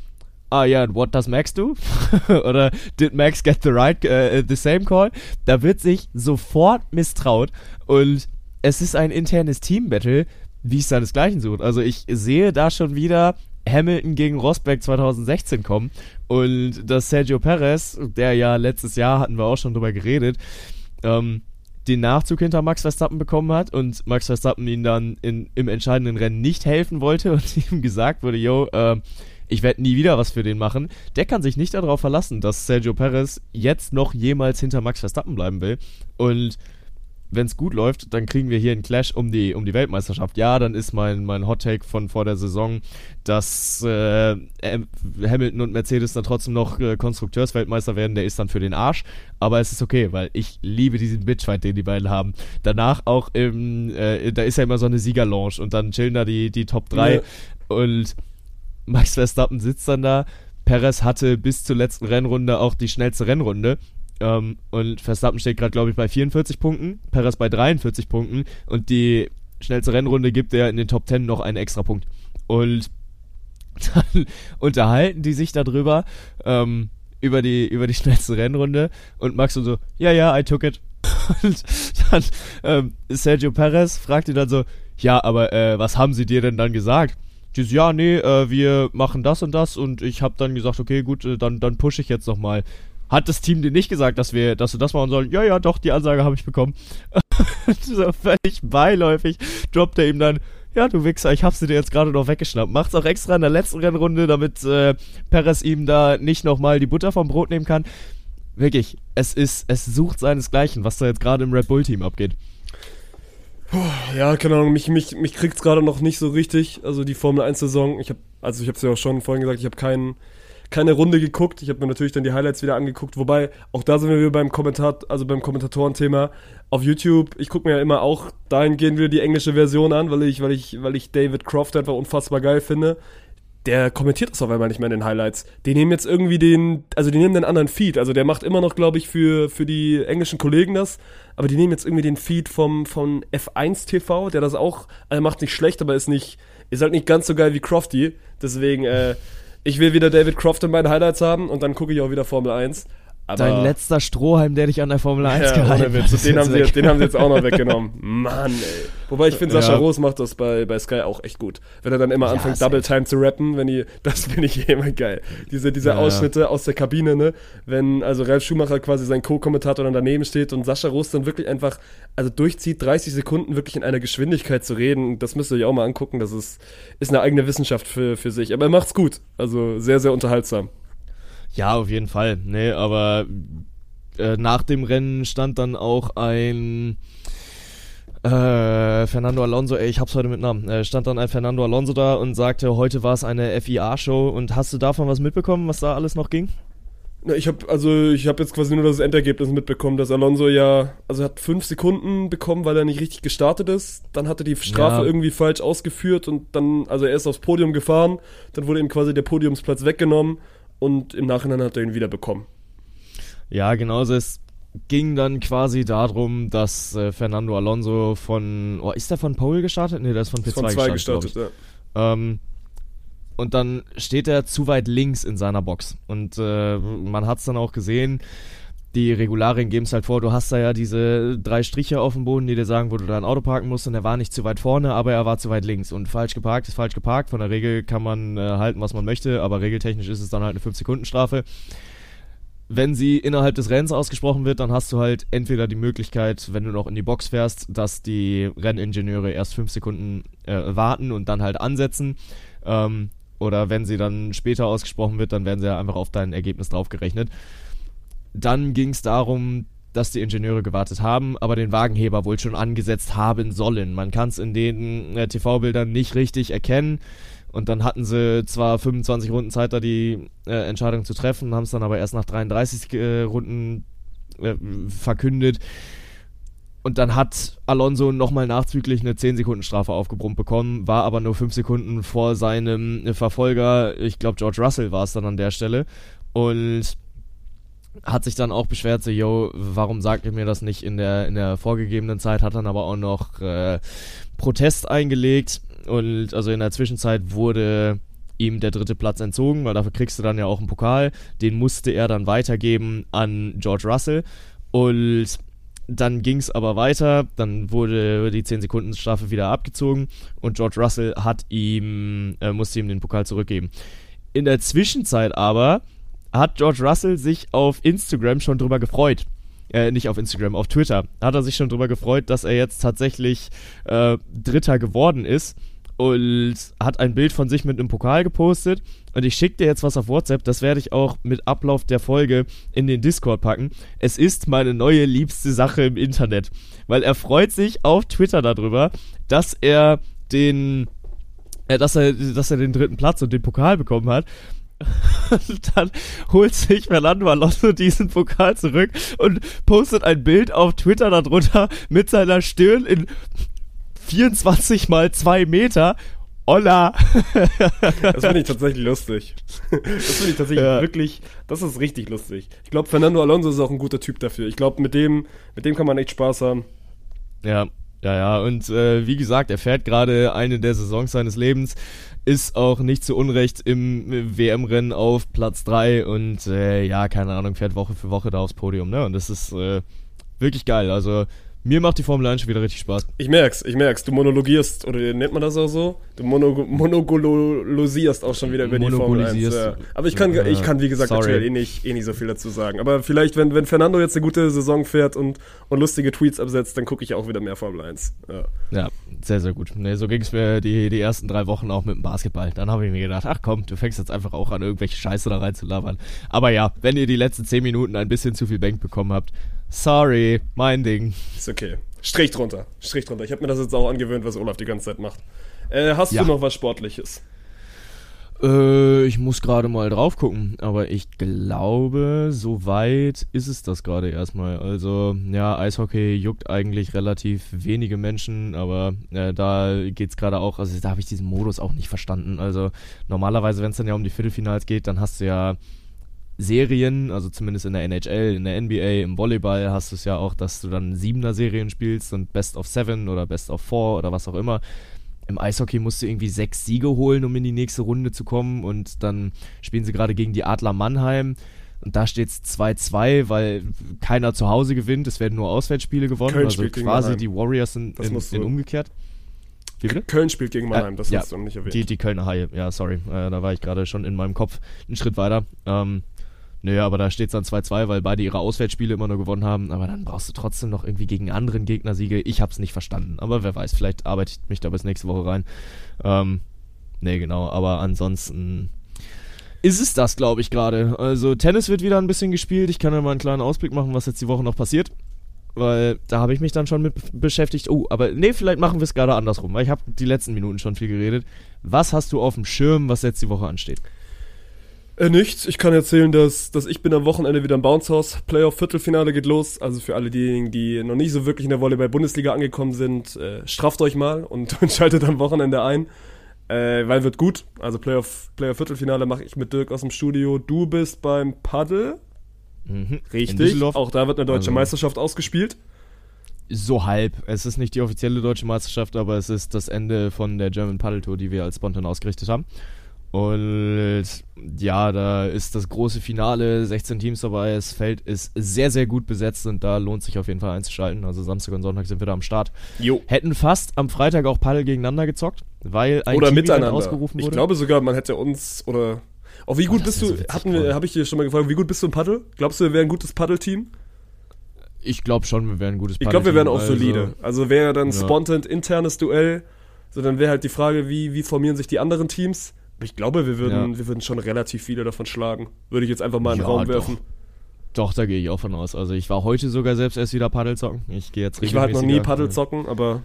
ah ja, yeah, what does Max do? Oder did Max get the right, uh, the same call? Da wird sich sofort misstraut und es ist ein internes Team-Battle, wie es seinesgleichen sucht. Also ich sehe da schon wieder Hamilton gegen Rosberg 2016 kommen und dass Sergio Perez, der ja letztes Jahr hatten wir auch schon drüber geredet, ähm, den Nachzug hinter Max Verstappen bekommen hat und Max Verstappen ihn dann in, im entscheidenden Rennen nicht helfen wollte und ihm gesagt wurde, yo, äh, ich werde nie wieder was für den machen, der kann sich nicht darauf verlassen, dass Sergio Perez jetzt noch jemals hinter Max Verstappen bleiben will und wenn es gut läuft, dann kriegen wir hier einen Clash um die, um die Weltmeisterschaft. Ja, dann ist mein, mein Hot Take von vor der Saison, dass äh, Hamilton und Mercedes dann trotzdem noch äh, Konstrukteursweltmeister werden, der ist dann für den Arsch. Aber es ist okay, weil ich liebe diesen Bitchfight, den die beiden haben. Danach auch im, äh, da ist ja immer so eine Siegerlounge und dann chillen da die, die Top 3 ja. und Max Verstappen sitzt dann da. Perez hatte bis zur letzten Rennrunde auch die schnellste Rennrunde ähm, und Verstappen steht gerade, glaube ich, bei 44 Punkten, Perez bei 43 Punkten und die schnellste Rennrunde gibt er in den Top 10 noch einen extra Punkt. Und dann unterhalten die sich darüber, ähm, über die, über die schnellste Rennrunde und Max so, ja, ja, I took it. Und dann ähm, Sergio Perez fragt ihn dann so, ja, aber äh, was haben sie dir denn dann gesagt? Die so, ja, nee, äh, wir machen das und das und ich habe dann gesagt, okay, gut, äh, dann, dann pushe ich jetzt nochmal. Hat das Team dir nicht gesagt, dass wir, dass du das machen sollen? Ja, ja, doch, die Ansage habe ich bekommen. so völlig beiläufig droppt er ihm dann, ja, du Wichser, ich hab sie dir jetzt gerade noch weggeschnappt. Macht's auch extra in der letzten Rennrunde, damit äh, Perez ihm da nicht nochmal die Butter vom Brot nehmen kann. Wirklich, es ist, es sucht seinesgleichen, was da jetzt gerade im Red Bull Team abgeht. Ja, keine Ahnung, mich, mich, mich kriegt's gerade noch nicht so richtig. Also die Formel 1 Saison, ich habe also ich habe es ja auch schon vorhin gesagt, ich habe keinen keine Runde geguckt. Ich habe mir natürlich dann die Highlights wieder angeguckt. Wobei, auch da sind wir wieder beim Kommentar, also beim Kommentatorenthema auf YouTube. Ich gucke mir ja immer auch dahingehend wieder die englische Version an, weil ich, weil ich, weil ich David Croft einfach unfassbar geil finde. Der kommentiert das auf einmal nicht mehr in den Highlights. Die nehmen jetzt irgendwie den, also die nehmen den anderen Feed. Also der macht immer noch, glaube ich, für, für die englischen Kollegen das. Aber die nehmen jetzt irgendwie den Feed vom, von F1 TV, der das auch, also macht nicht schlecht, aber ist nicht, ist halt nicht ganz so geil wie Crofty. Deswegen, äh, ich will wieder David Croft in meinen Highlights haben und dann gucke ich auch wieder Formel 1. Aber Dein letzter Strohhalm, der dich an der Formel 1 ja, gehalten hat. Den haben, sie, den haben sie jetzt auch noch weggenommen. Mann, ey. Wobei ich finde, Sascha ja. Roos macht das bei, bei Sky auch echt gut. Wenn er dann immer ja, anfängt, Double Time zu rappen, wenn die, das finde ich immer geil. Diese, diese ja, Ausschnitte aus der Kabine, ne? Wenn also Ralf Schumacher quasi sein Co-Kommentator dann daneben steht und Sascha Roos dann wirklich einfach, also durchzieht, 30 Sekunden wirklich in einer Geschwindigkeit zu reden. Das müsst ihr euch auch mal angucken. Das ist, ist eine eigene Wissenschaft für, für sich. Aber er macht's gut. Also sehr, sehr unterhaltsam. Ja, auf jeden Fall. Nee, aber äh, nach dem Rennen stand dann auch ein äh, Fernando Alonso, ey, ich hab's heute mit Namen, äh, stand dann ein Fernando Alonso da und sagte, heute war es eine FIA-Show und hast du davon was mitbekommen, was da alles noch ging? Na, ich habe also ich habe jetzt quasi nur das Endergebnis mitbekommen, dass Alonso ja also hat fünf Sekunden bekommen, weil er nicht richtig gestartet ist. Dann hat er die Strafe ja. irgendwie falsch ausgeführt und dann also er ist aufs Podium gefahren, dann wurde ihm quasi der Podiumsplatz weggenommen und im Nachhinein hat er ihn wieder bekommen. Ja, genauso. Es ging dann quasi darum, dass äh, Fernando Alonso von. Oh, ist der von Pole gestartet? Ne, der ist von P2 von gestartet. gestartet ja. ähm, und dann steht er zu weit links in seiner Box. Und äh, man hat es dann auch gesehen. Die Regularien geben es halt vor, du hast da ja diese drei Striche auf dem Boden, die dir sagen, wo du dein Auto parken musst und er war nicht zu weit vorne, aber er war zu weit links und falsch geparkt ist falsch geparkt. Von der Regel kann man äh, halten, was man möchte, aber regeltechnisch ist es dann halt eine 5-Sekunden-Strafe wenn sie innerhalb des Rennens ausgesprochen wird, dann hast du halt entweder die Möglichkeit, wenn du noch in die Box fährst, dass die Renningenieure erst fünf Sekunden äh, warten und dann halt ansetzen. Ähm, oder wenn sie dann später ausgesprochen wird, dann werden sie ja einfach auf dein Ergebnis draufgerechnet. Dann ging es darum, dass die Ingenieure gewartet haben, aber den Wagenheber wohl schon angesetzt haben sollen. Man kann es in den äh, TV-Bildern nicht richtig erkennen. Und dann hatten sie zwar 25 Runden Zeit, da die äh, Entscheidung zu treffen, haben es dann aber erst nach 33 äh, Runden äh, verkündet. Und dann hat Alonso nochmal nachzüglich eine 10-Sekunden-Strafe aufgebrummt bekommen, war aber nur 5 Sekunden vor seinem äh, Verfolger, ich glaube George Russell war es dann an der Stelle. Und hat sich dann auch beschwert, so, yo, warum sagt ihr mir das nicht in der, in der vorgegebenen Zeit, hat dann aber auch noch äh, Protest eingelegt und also in der Zwischenzeit wurde ihm der dritte Platz entzogen, weil dafür kriegst du dann ja auch einen Pokal. Den musste er dann weitergeben an George Russell. Und dann ging es aber weiter, dann wurde die 10-Sekunden-Strafe wieder abgezogen und George Russell hat ihm, äh, musste ihm den Pokal zurückgeben. In der Zwischenzeit aber hat George Russell sich auf Instagram schon drüber gefreut. Äh, nicht auf Instagram, auf Twitter. Hat er sich schon drüber gefreut, dass er jetzt tatsächlich äh, Dritter geworden ist und hat ein Bild von sich mit einem Pokal gepostet. Und ich schicke dir jetzt was auf WhatsApp, das werde ich auch mit Ablauf der Folge in den Discord packen. Es ist meine neue liebste Sache im Internet, weil er freut sich auf Twitter darüber, dass er den, äh, dass er, dass er den dritten Platz und den Pokal bekommen hat. Und dann holt sich Fernando Alonso diesen Pokal zurück und postet ein Bild auf Twitter darunter mit seiner Stirn in 24 mal 2 Meter. Hola! das finde ich tatsächlich lustig. Das finde ich tatsächlich ja. wirklich, das ist richtig lustig. Ich glaube, Fernando Alonso ist auch ein guter Typ dafür. Ich glaube, mit dem, mit dem kann man echt Spaß haben. Ja, ja, ja. Und äh, wie gesagt, er fährt gerade eine der Saisons seines Lebens, ist auch nicht zu Unrecht im WM-Rennen auf Platz 3 und äh, ja, keine Ahnung, fährt Woche für Woche da aufs Podium, ne? Und das ist äh, wirklich geil. Also mir macht die Formel 1 schon wieder richtig Spaß. Ich merk's, ich merk's. Du monologierst, oder nennt man das auch so? Du mono monologisierst auch schon wieder über die Formel 1. Ja. Aber ich kann, ich kann wie gesagt, Sorry. aktuell eh nicht, eh nicht so viel dazu sagen. Aber vielleicht, wenn, wenn Fernando jetzt eine gute Saison fährt und, und lustige Tweets absetzt, dann gucke ich auch wieder mehr Formel 1. Ja, ja sehr, sehr gut. Nee, so ging's mir die, die ersten drei Wochen auch mit dem Basketball. Dann habe ich mir gedacht, ach komm, du fängst jetzt einfach auch an, irgendwelche Scheiße da reinzulabern. Aber ja, wenn ihr die letzten 10 Minuten ein bisschen zu viel Bank bekommen habt, Sorry, mein Ding. Ist okay. Strich drunter. Strich drunter. Ich habe mir das jetzt auch angewöhnt, was Olaf die ganze Zeit macht. Äh, hast ja. du noch was Sportliches? Äh, ich muss gerade mal drauf gucken, aber ich glaube, soweit ist es das gerade erstmal. Also, ja, Eishockey juckt eigentlich relativ wenige Menschen, aber äh, da es gerade auch, also da habe ich diesen Modus auch nicht verstanden. Also, normalerweise, wenn es dann ja um die Viertelfinals geht, dann hast du ja Serien, also zumindest in der NHL, in der NBA, im Volleyball hast du es ja auch, dass du dann Siebener Serien spielst und Best of Seven oder Best of Four oder was auch immer. Im Eishockey musst du irgendwie sechs Siege holen, um in die nächste Runde zu kommen und dann spielen sie gerade gegen die Adler Mannheim. Und da steht es 2-2, weil keiner zu Hause gewinnt. Es werden nur Auswärtsspiele gewonnen. Köln also quasi die Warriors sind in, in umgekehrt. Köln spielt gegen Mannheim, das ja, hast du noch nicht erwähnt. Die, die Kölner Haie, ja, sorry. Äh, da war ich gerade schon in meinem Kopf einen Schritt weiter. Ähm, nö, aber da steht es dann 2-2, weil beide ihre Auswärtsspiele immer nur gewonnen haben. Aber dann brauchst du trotzdem noch irgendwie gegen anderen Gegner Siege. Ich hab's nicht verstanden. Aber wer weiß, vielleicht arbeite ich mich da bis nächste Woche rein. Ähm, nee, genau. Aber ansonsten ist es das, glaube ich, gerade. Also Tennis wird wieder ein bisschen gespielt. Ich kann ja mal einen kleinen Ausblick machen, was jetzt die Woche noch passiert. Weil da habe ich mich dann schon mit beschäftigt. Oh, aber nee, vielleicht machen wir es gerade andersrum, weil ich habe die letzten Minuten schon viel geredet. Was hast du auf dem Schirm, was jetzt die Woche ansteht? Äh, nichts. Ich kann erzählen, dass, dass ich bin am Wochenende wieder im Bounce House. Playoff Viertelfinale geht los. Also für alle diejenigen, die noch nicht so wirklich in der Volleyball-Bundesliga angekommen sind, äh, strafft euch mal und, und schaltet am Wochenende ein. Äh, weil wird gut. Also Playoff, Playoff Viertelfinale mache ich mit Dirk aus dem Studio. Du bist beim Paddel. Mhm. Richtig. Auch da wird eine deutsche Also- Meisterschaft ausgespielt. So halb. Es ist nicht die offizielle deutsche Meisterschaft, aber es ist das Ende von der German Paddle Tour, die wir als Spontan ausgerichtet haben. Und ja, da ist das große Finale, 16 Teams dabei, das Feld ist sehr, sehr gut besetzt und da lohnt sich auf jeden Fall einzuschalten. Also Samstag und Sonntag sind wir da am Start. Jo. Hätten fast am Freitag auch Paddel gegeneinander gezockt, weil ein Oder Team-Event miteinander. ausgerufen wurde. Ich glaube sogar, man hätte uns oder. Auch wie Oh, gut das bist du? so witzig hatten geworden. wir, habe ich dir schon mal gefragt, wie gut bist du im Paddel? Glaubst du, wir wären ein gutes Paddelteam? ich glaube schon, wir wären ein gutes Ich glaube, wir wären auch Paddelteam, solide. Also wäre dann Ja. spontan internes Duell. So, dann wäre halt die Frage, wie, wie formieren sich die anderen Teams? Ich glaube, wir würden, Ja. wir würden schon relativ viele davon schlagen. Würde ich jetzt einfach mal in den Ja, Raum werfen. Doch, da gehe ich auch von aus. Also ich war heute sogar selbst erst wieder Paddel zocken. Ich gehe jetzt Ich war halt noch nie regelmäßiger, Paddel äh, zocken, aber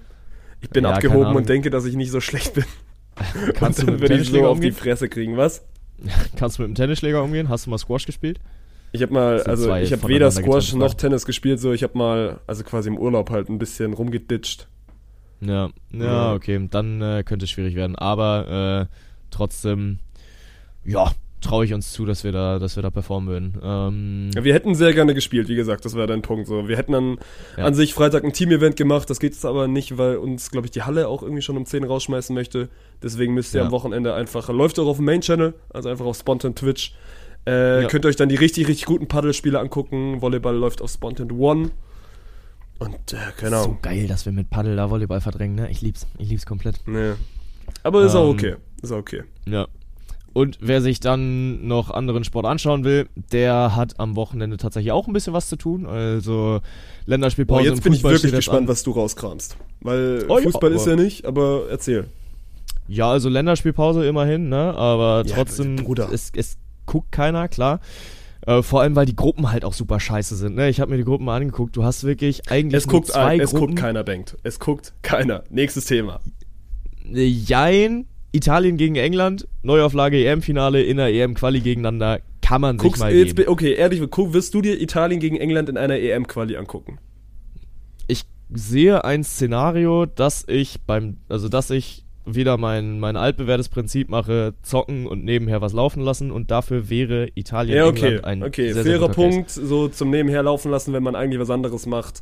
ich bin Ja, abgehoben und denke, dass ich nicht so schlecht bin. Kannst du dann mit dem würde ich so Tennisschläger auf die? Fresse kriegen, was? Kannst du mit dem Tennisschläger umgehen? Hast du mal Squash gespielt? Ich habe mal, also ich habe weder Squash noch. Tennis gespielt, so ich habe mal, also quasi im Urlaub halt ein bisschen rumgeditscht. Ja, ja, Ja. okay, dann äh, könnte es schwierig werden. Aber äh, trotzdem, ja, traue ich uns zu, dass wir da, dass wir da performen würden. Ähm, Ja, wir hätten sehr gerne gespielt, wie gesagt, das war dein Punkt. So, wir hätten dann Ja. an sich Freitag ein Team-Event gemacht, das geht jetzt aber nicht, weil uns, glaube ich, die Halle auch irgendwie schon um 10 rausschmeißen möchte. Deswegen müsst ihr Ja. am Wochenende einfach, läuft auch auf dem Main-Channel, also einfach auf Spontan Twitch. Äh. Könnt ihr euch dann die richtig, richtig guten Paddelspiele angucken. Volleyball läuft auf Spontan One. Und, äh, keine So geil, dass wir mit Paddel da Volleyball verdrängen, ne? Ich lieb's, ich lieb's komplett. Nee. Aber ist auch Ähm, okay. Ist okay. Ja. Und wer sich dann noch anderen Sport anschauen will, der hat am Wochenende tatsächlich auch ein bisschen was zu tun. Also Länderspielpause im jetzt bin ich wirklich gespannt, an. was du rauskramst. Weil Oh ja, Fußball ist aber- ja nicht, aber erzähl. Ja, also Länderspielpause immerhin, ne? Aber Ja, trotzdem, es, es guckt keiner, klar. Äh, vor allem, weil die Gruppen halt auch super scheiße sind. Ne? Ich habe mir die Gruppen angeguckt. Du hast wirklich eigentlich Es guckt, zwei ein, es Gruppen. guckt keiner, denkt. Es guckt keiner. Nächstes Thema. Jein, Italien gegen England, Neuauflage EM-Finale in der EM-Quali gegeneinander. Kann man Guckst sich mal jetzt, geben. be- okay, ehrlich, wirst du dir Italien gegen England in einer EM-Quali angucken? Ich sehe ein Szenario, dass ich beim, also dass ich wieder mein, mein altbewährtes Prinzip mache, zocken und nebenher was laufen lassen und dafür wäre Italien Ja, okay. England ein okay, sehr, sehr fairer Case. Punkt, so zum Nebenher laufen lassen, wenn man eigentlich was anderes macht.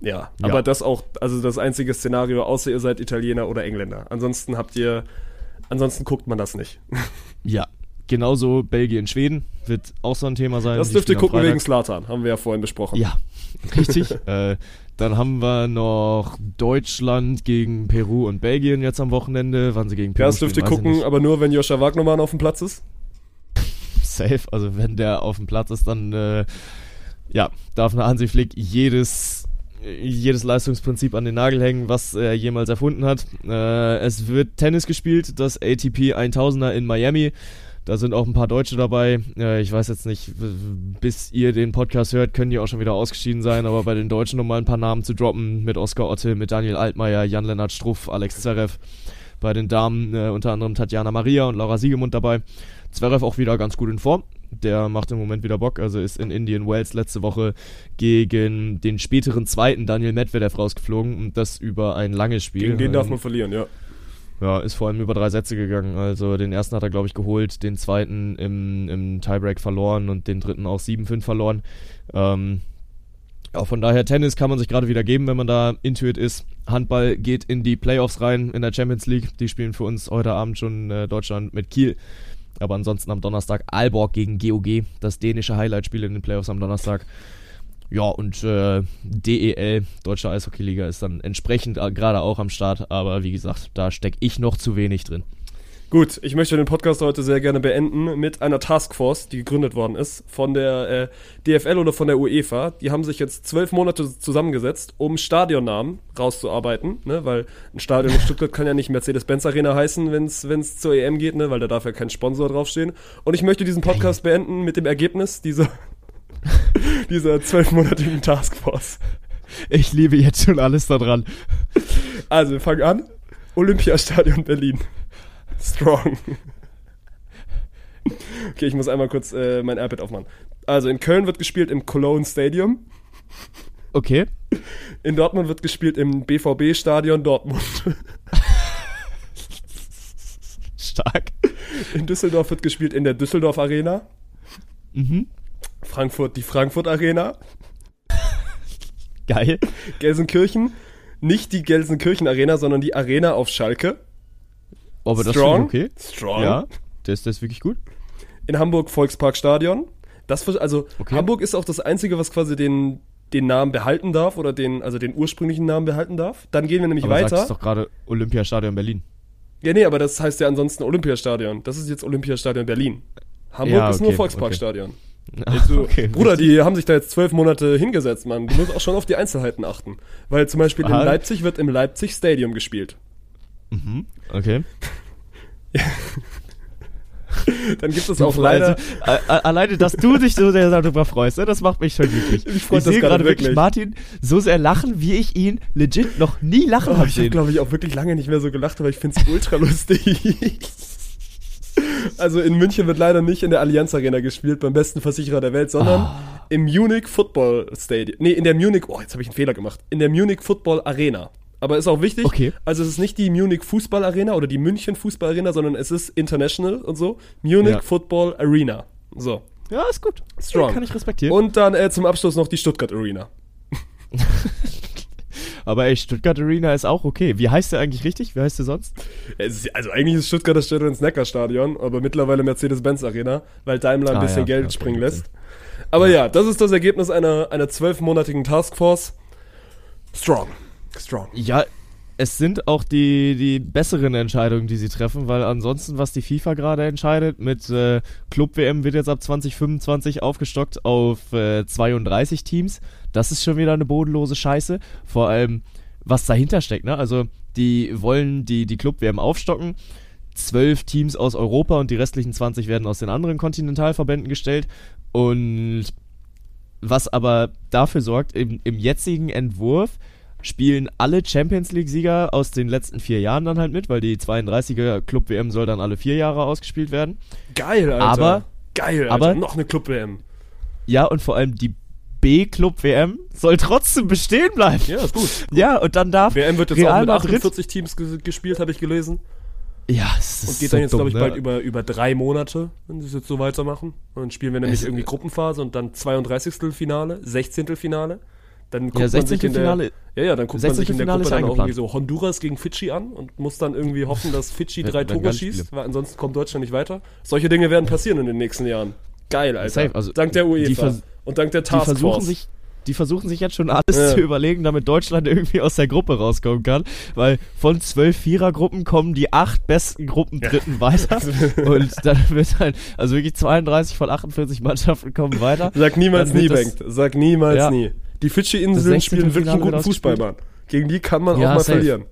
Ja, aber das auch, also das einzige Szenario, außer ihr seid Italiener oder Engländer. Ansonsten habt ihr, ansonsten guckt man das nicht. Ja, genauso Belgien, Schweden wird auch so ein Thema sein. Das dürft ihr gucken wegen. Slatan, haben wir ja vorhin besprochen. Ja, richtig. äh, dann haben wir noch Deutschland gegen Peru und Belgien jetzt am Wochenende. Wann sie gegen Peru Ja, das dürft ihr gucken, aber nur wenn Joscha Wagnermann auf dem Platz ist. Safe. Also wenn der auf dem Platz ist, dann äh, ja, darf eine Hansi Flick jedes jedes Leistungsprinzip an den Nagel hängen, was er jemals erfunden hat. Äh, es wird Tennis gespielt, das ATP 1000er in Miami. Da sind auch ein paar Deutsche dabei. Äh, ich weiß jetzt nicht, bis ihr den Podcast hört, können die auch schon wieder ausgeschieden sein, aber bei den Deutschen nochmal ein paar Namen zu droppen, mit Oskar Otte, mit Daniel Altmaier, Jan-Lennart Struff, Alex Zverev. Bei den Damen äh, unter anderem Tatjana Maria und Laura Siegemund dabei. Zverev auch wieder ganz gut in Form. Der macht im Moment wieder Bock. Also ist in Indian Wells letzte Woche gegen den späteren zweiten Daniel Medvedev rausgeflogen und das über ein langes Spiel. Gegen den darf Ähm, man verlieren, ja. ja, ist vor allem über drei Sätze gegangen. Also den ersten hat er, glaube ich, geholt, den zweiten im, im Tiebreak verloren und den dritten auch 7-5 verloren. Ähm, ja, von daher, Tennis kann man sich gerade wieder geben, wenn man da Intuit ist. Handball geht in die Playoffs rein in der Champions League. Die spielen für uns heute Abend schon äh, Deutschland mit Kiel. Aber ansonsten am Donnerstag Aalborg gegen GOG, das dänische Highlight-Spiel in den Playoffs am Donnerstag. Ja, und äh, DEL, Deutsche Eishockeyliga, ist dann entsprechend äh, gerade auch am Start. Aber wie gesagt, da stecke ich noch zu wenig drin. Gut, ich möchte den Podcast heute sehr gerne beenden mit einer Taskforce, die gegründet worden ist von der äh, DFL oder von der UEFA. Die haben sich jetzt zwölf Monate zusammengesetzt, um Stadionnamen rauszuarbeiten, ne? weil ein Stadion in Stuttgart kann ja nicht Mercedes-Benz Arena heißen, wenn es zur EM geht, ne? weil da darf ja kein Sponsor draufstehen. Und ich möchte diesen Podcast beenden mit dem Ergebnis dieser, dieser zwölfmonatigen Taskforce. Ich liebe jetzt schon alles daran. Also, wir fangen an. Olympiastadion Berlin. Strong. okay, ich muss einmal kurz äh, mein iPad aufmachen. Also in Köln wird gespielt im Cologne Stadium. Okay. In Dortmund wird gespielt im BVB Stadion Dortmund. Stark. In Düsseldorf wird gespielt in der Düsseldorf Arena. Mhm. Frankfurt die Frankfurt Arena. Geil. Gelsenkirchen, nicht die Gelsenkirchen Arena, sondern die Arena auf Schalke. Aber das Strong. okay. Strong. Ja, das, das ist wirklich gut. In Hamburg Volksparkstadion. Das, also okay. Hamburg ist auch das Einzige, was quasi den, den Namen behalten darf oder den, also den ursprünglichen Namen behalten darf. Dann gehen wir nämlich aber weiter. Das ist doch gerade Olympiastadion Berlin. Ja, nee, aber das heißt ja ansonsten Olympiastadion. Das ist jetzt Olympiastadion Berlin. Hamburg ja, okay, ist nur Volksparkstadion. Okay. Also, okay, Bruder, richtig. die haben sich da jetzt zwölf Monate hingesetzt, Mann. Du musst auch schon auf die Einzelheiten achten. Weil zum Beispiel Aha. in Leipzig wird im Leipzig Stadium gespielt. Mhm, okay. Dann gibt es auch leider. Also, alleine, dass du dich so sehr darüber freust, ne? das macht mich schon glücklich. Ich, ich sehe gerade wirklich Martin so sehr lachen, wie ich ihn legit noch nie lachen oh, habe Ich habe, glaube ich, auch wirklich lange nicht mehr so gelacht, aber ich finde es ultra lustig. Also in München wird leider nicht in der Allianz Arena gespielt, beim besten Versicherer der Welt, sondern oh. im Munich Football Stadium. Nee, in der Munich, oh, jetzt habe ich einen Fehler gemacht. In der Munich Football Arena. Aber ist auch wichtig. Okay. Also es ist nicht die Munich Fußball Arena oder die München Fußball Arena, sondern es ist international und so. Munich ja. Football Arena. So. Ja, ist gut. Strong. Ja, kann ich respektieren. Und dann äh, zum Abschluss noch die Stuttgart Arena. Aber ey, Stuttgart Arena ist auch okay. Wie heißt der eigentlich richtig? Wie heißt der sonst? Ist, also eigentlich ist Stuttgart das Stadion ins Neckarstadion, aber mittlerweile Mercedes-Benz Arena, weil Daimler ein ah, bisschen ja, Geld springen lässt. Aber ja. ja, das ist das Ergebnis einer, einer zwölfmonatigen Taskforce. Strong. Strong. Ja, es sind auch die, die besseren Entscheidungen, die sie treffen, weil ansonsten, was die FIFA gerade entscheidet, mit äh, Club WM wird jetzt ab 2025 aufgestockt auf äh, 32 Teams. Das ist schon wieder eine bodenlose Scheiße. Vor allem, was dahinter steckt, ne? Also, die wollen die, die Club WM aufstocken. Zwölf Teams aus Europa und die restlichen 20 werden aus den anderen Kontinentalverbänden gestellt. Und was aber dafür sorgt, im, im jetzigen Entwurf spielen alle Champions League-Sieger aus den letzten vier Jahren dann halt mit, weil die 32er Club-WM soll dann alle vier Jahre ausgespielt werden. Geil, Alter. Aber, Geil, Alter. Aber, noch eine Club-WM. Ja, und vor allem die B-Club-WM soll trotzdem bestehen bleiben. Ja, ist gut. Ja, und dann darf WM wird jetzt Real auch mit 48 Teams gespielt, habe ich gelesen. Ja, es ist Und geht so dann jetzt, glaube ich, ne? bald über, über drei Monate, wenn sie es jetzt so weitermachen. Und dann spielen wir nämlich es irgendwie Gruppenphase und dann 32. Finale, 16. Finale. Dann guckt ja, man sich in Finale, der, ja, ja, dann guckt man sich in der Finale Gruppe dann auch irgendwie so Honduras gegen Fidschi an und muss dann irgendwie hoffen, dass Fidschi drei Tore schießt, weil ansonsten kommt Deutschland nicht weiter. Solche Dinge werden passieren in den nächsten Jahren. Geil, Alter. Also dank der UEFA und dank der Taskforce. Die versuchen sich die versuchen sich jetzt schon alles ja. zu überlegen, damit Deutschland irgendwie aus der Gruppe rauskommen kann, weil von zwölf Vierergruppen kommen die acht besten Gruppen dritten ja. weiter und dann wird halt, also wirklich 32 von 48 Mannschaften kommen weiter. Sag niemals nie, Bengt. Sag niemals ja. nie. Die Fidschi-Inseln spielen wirklich einen guten Fußball, Mann. Gegen die kann man ja, auch mal safe. verlieren.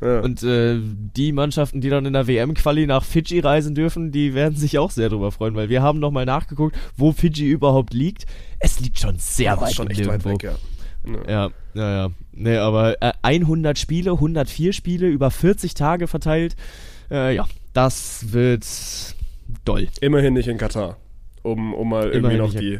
Ja. Und äh, die Mannschaften, die dann in der WM-Quali nach Fidschi reisen dürfen, die werden sich auch sehr darüber freuen, weil wir haben nochmal nachgeguckt, wo Fidschi überhaupt liegt. Es liegt schon sehr weit, schon echt weit weg, ja. Ja, ja, ja. Nee, aber äh, 100 Spiele, 104 Spiele über 40 Tage verteilt. Äh, ja, das wird doll. Immerhin nicht in Katar um, um mal irgendwie noch die,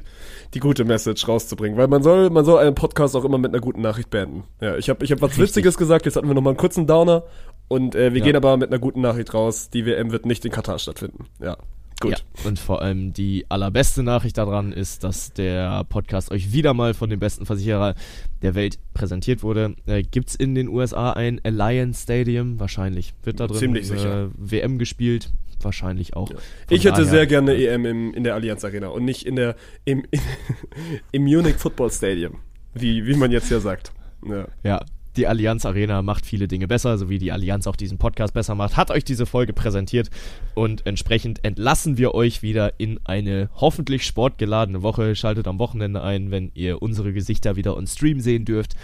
die gute Message rauszubringen. Weil man soll, man soll einen Podcast auch immer mit einer guten Nachricht beenden. Ja, ich habe ich hab was Richtig. Witziges gesagt, jetzt hatten wir nochmal einen kurzen Downer und äh, wir ja. gehen aber mit einer guten Nachricht raus. Die WM wird nicht in Katar stattfinden. Ja. Gut. Ja, und vor allem die allerbeste Nachricht daran ist, dass der Podcast euch wieder mal von dem besten Versicherer der Welt präsentiert wurde. Äh, Gibt es in den USA ein Alliance Stadium? Wahrscheinlich. Wird da drin Ziemlich sicher. Äh, WM gespielt? Wahrscheinlich auch. Ja. Ich hätte sehr gerne EM im, in der Allianz Arena und nicht in der im, in, im Munich Football Stadium, wie, wie man jetzt ja sagt. Ja. ja, die Allianz Arena macht viele Dinge besser, so wie die Allianz auch diesen Podcast besser macht, hat euch diese Folge präsentiert und entsprechend entlassen wir euch wieder in eine hoffentlich sportgeladene Woche. Schaltet am Wochenende ein, wenn ihr unsere Gesichter wieder on Stream sehen dürft.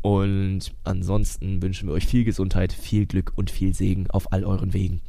Und ansonsten wünschen wir euch viel Gesundheit, viel Glück und viel Segen auf all euren Wegen.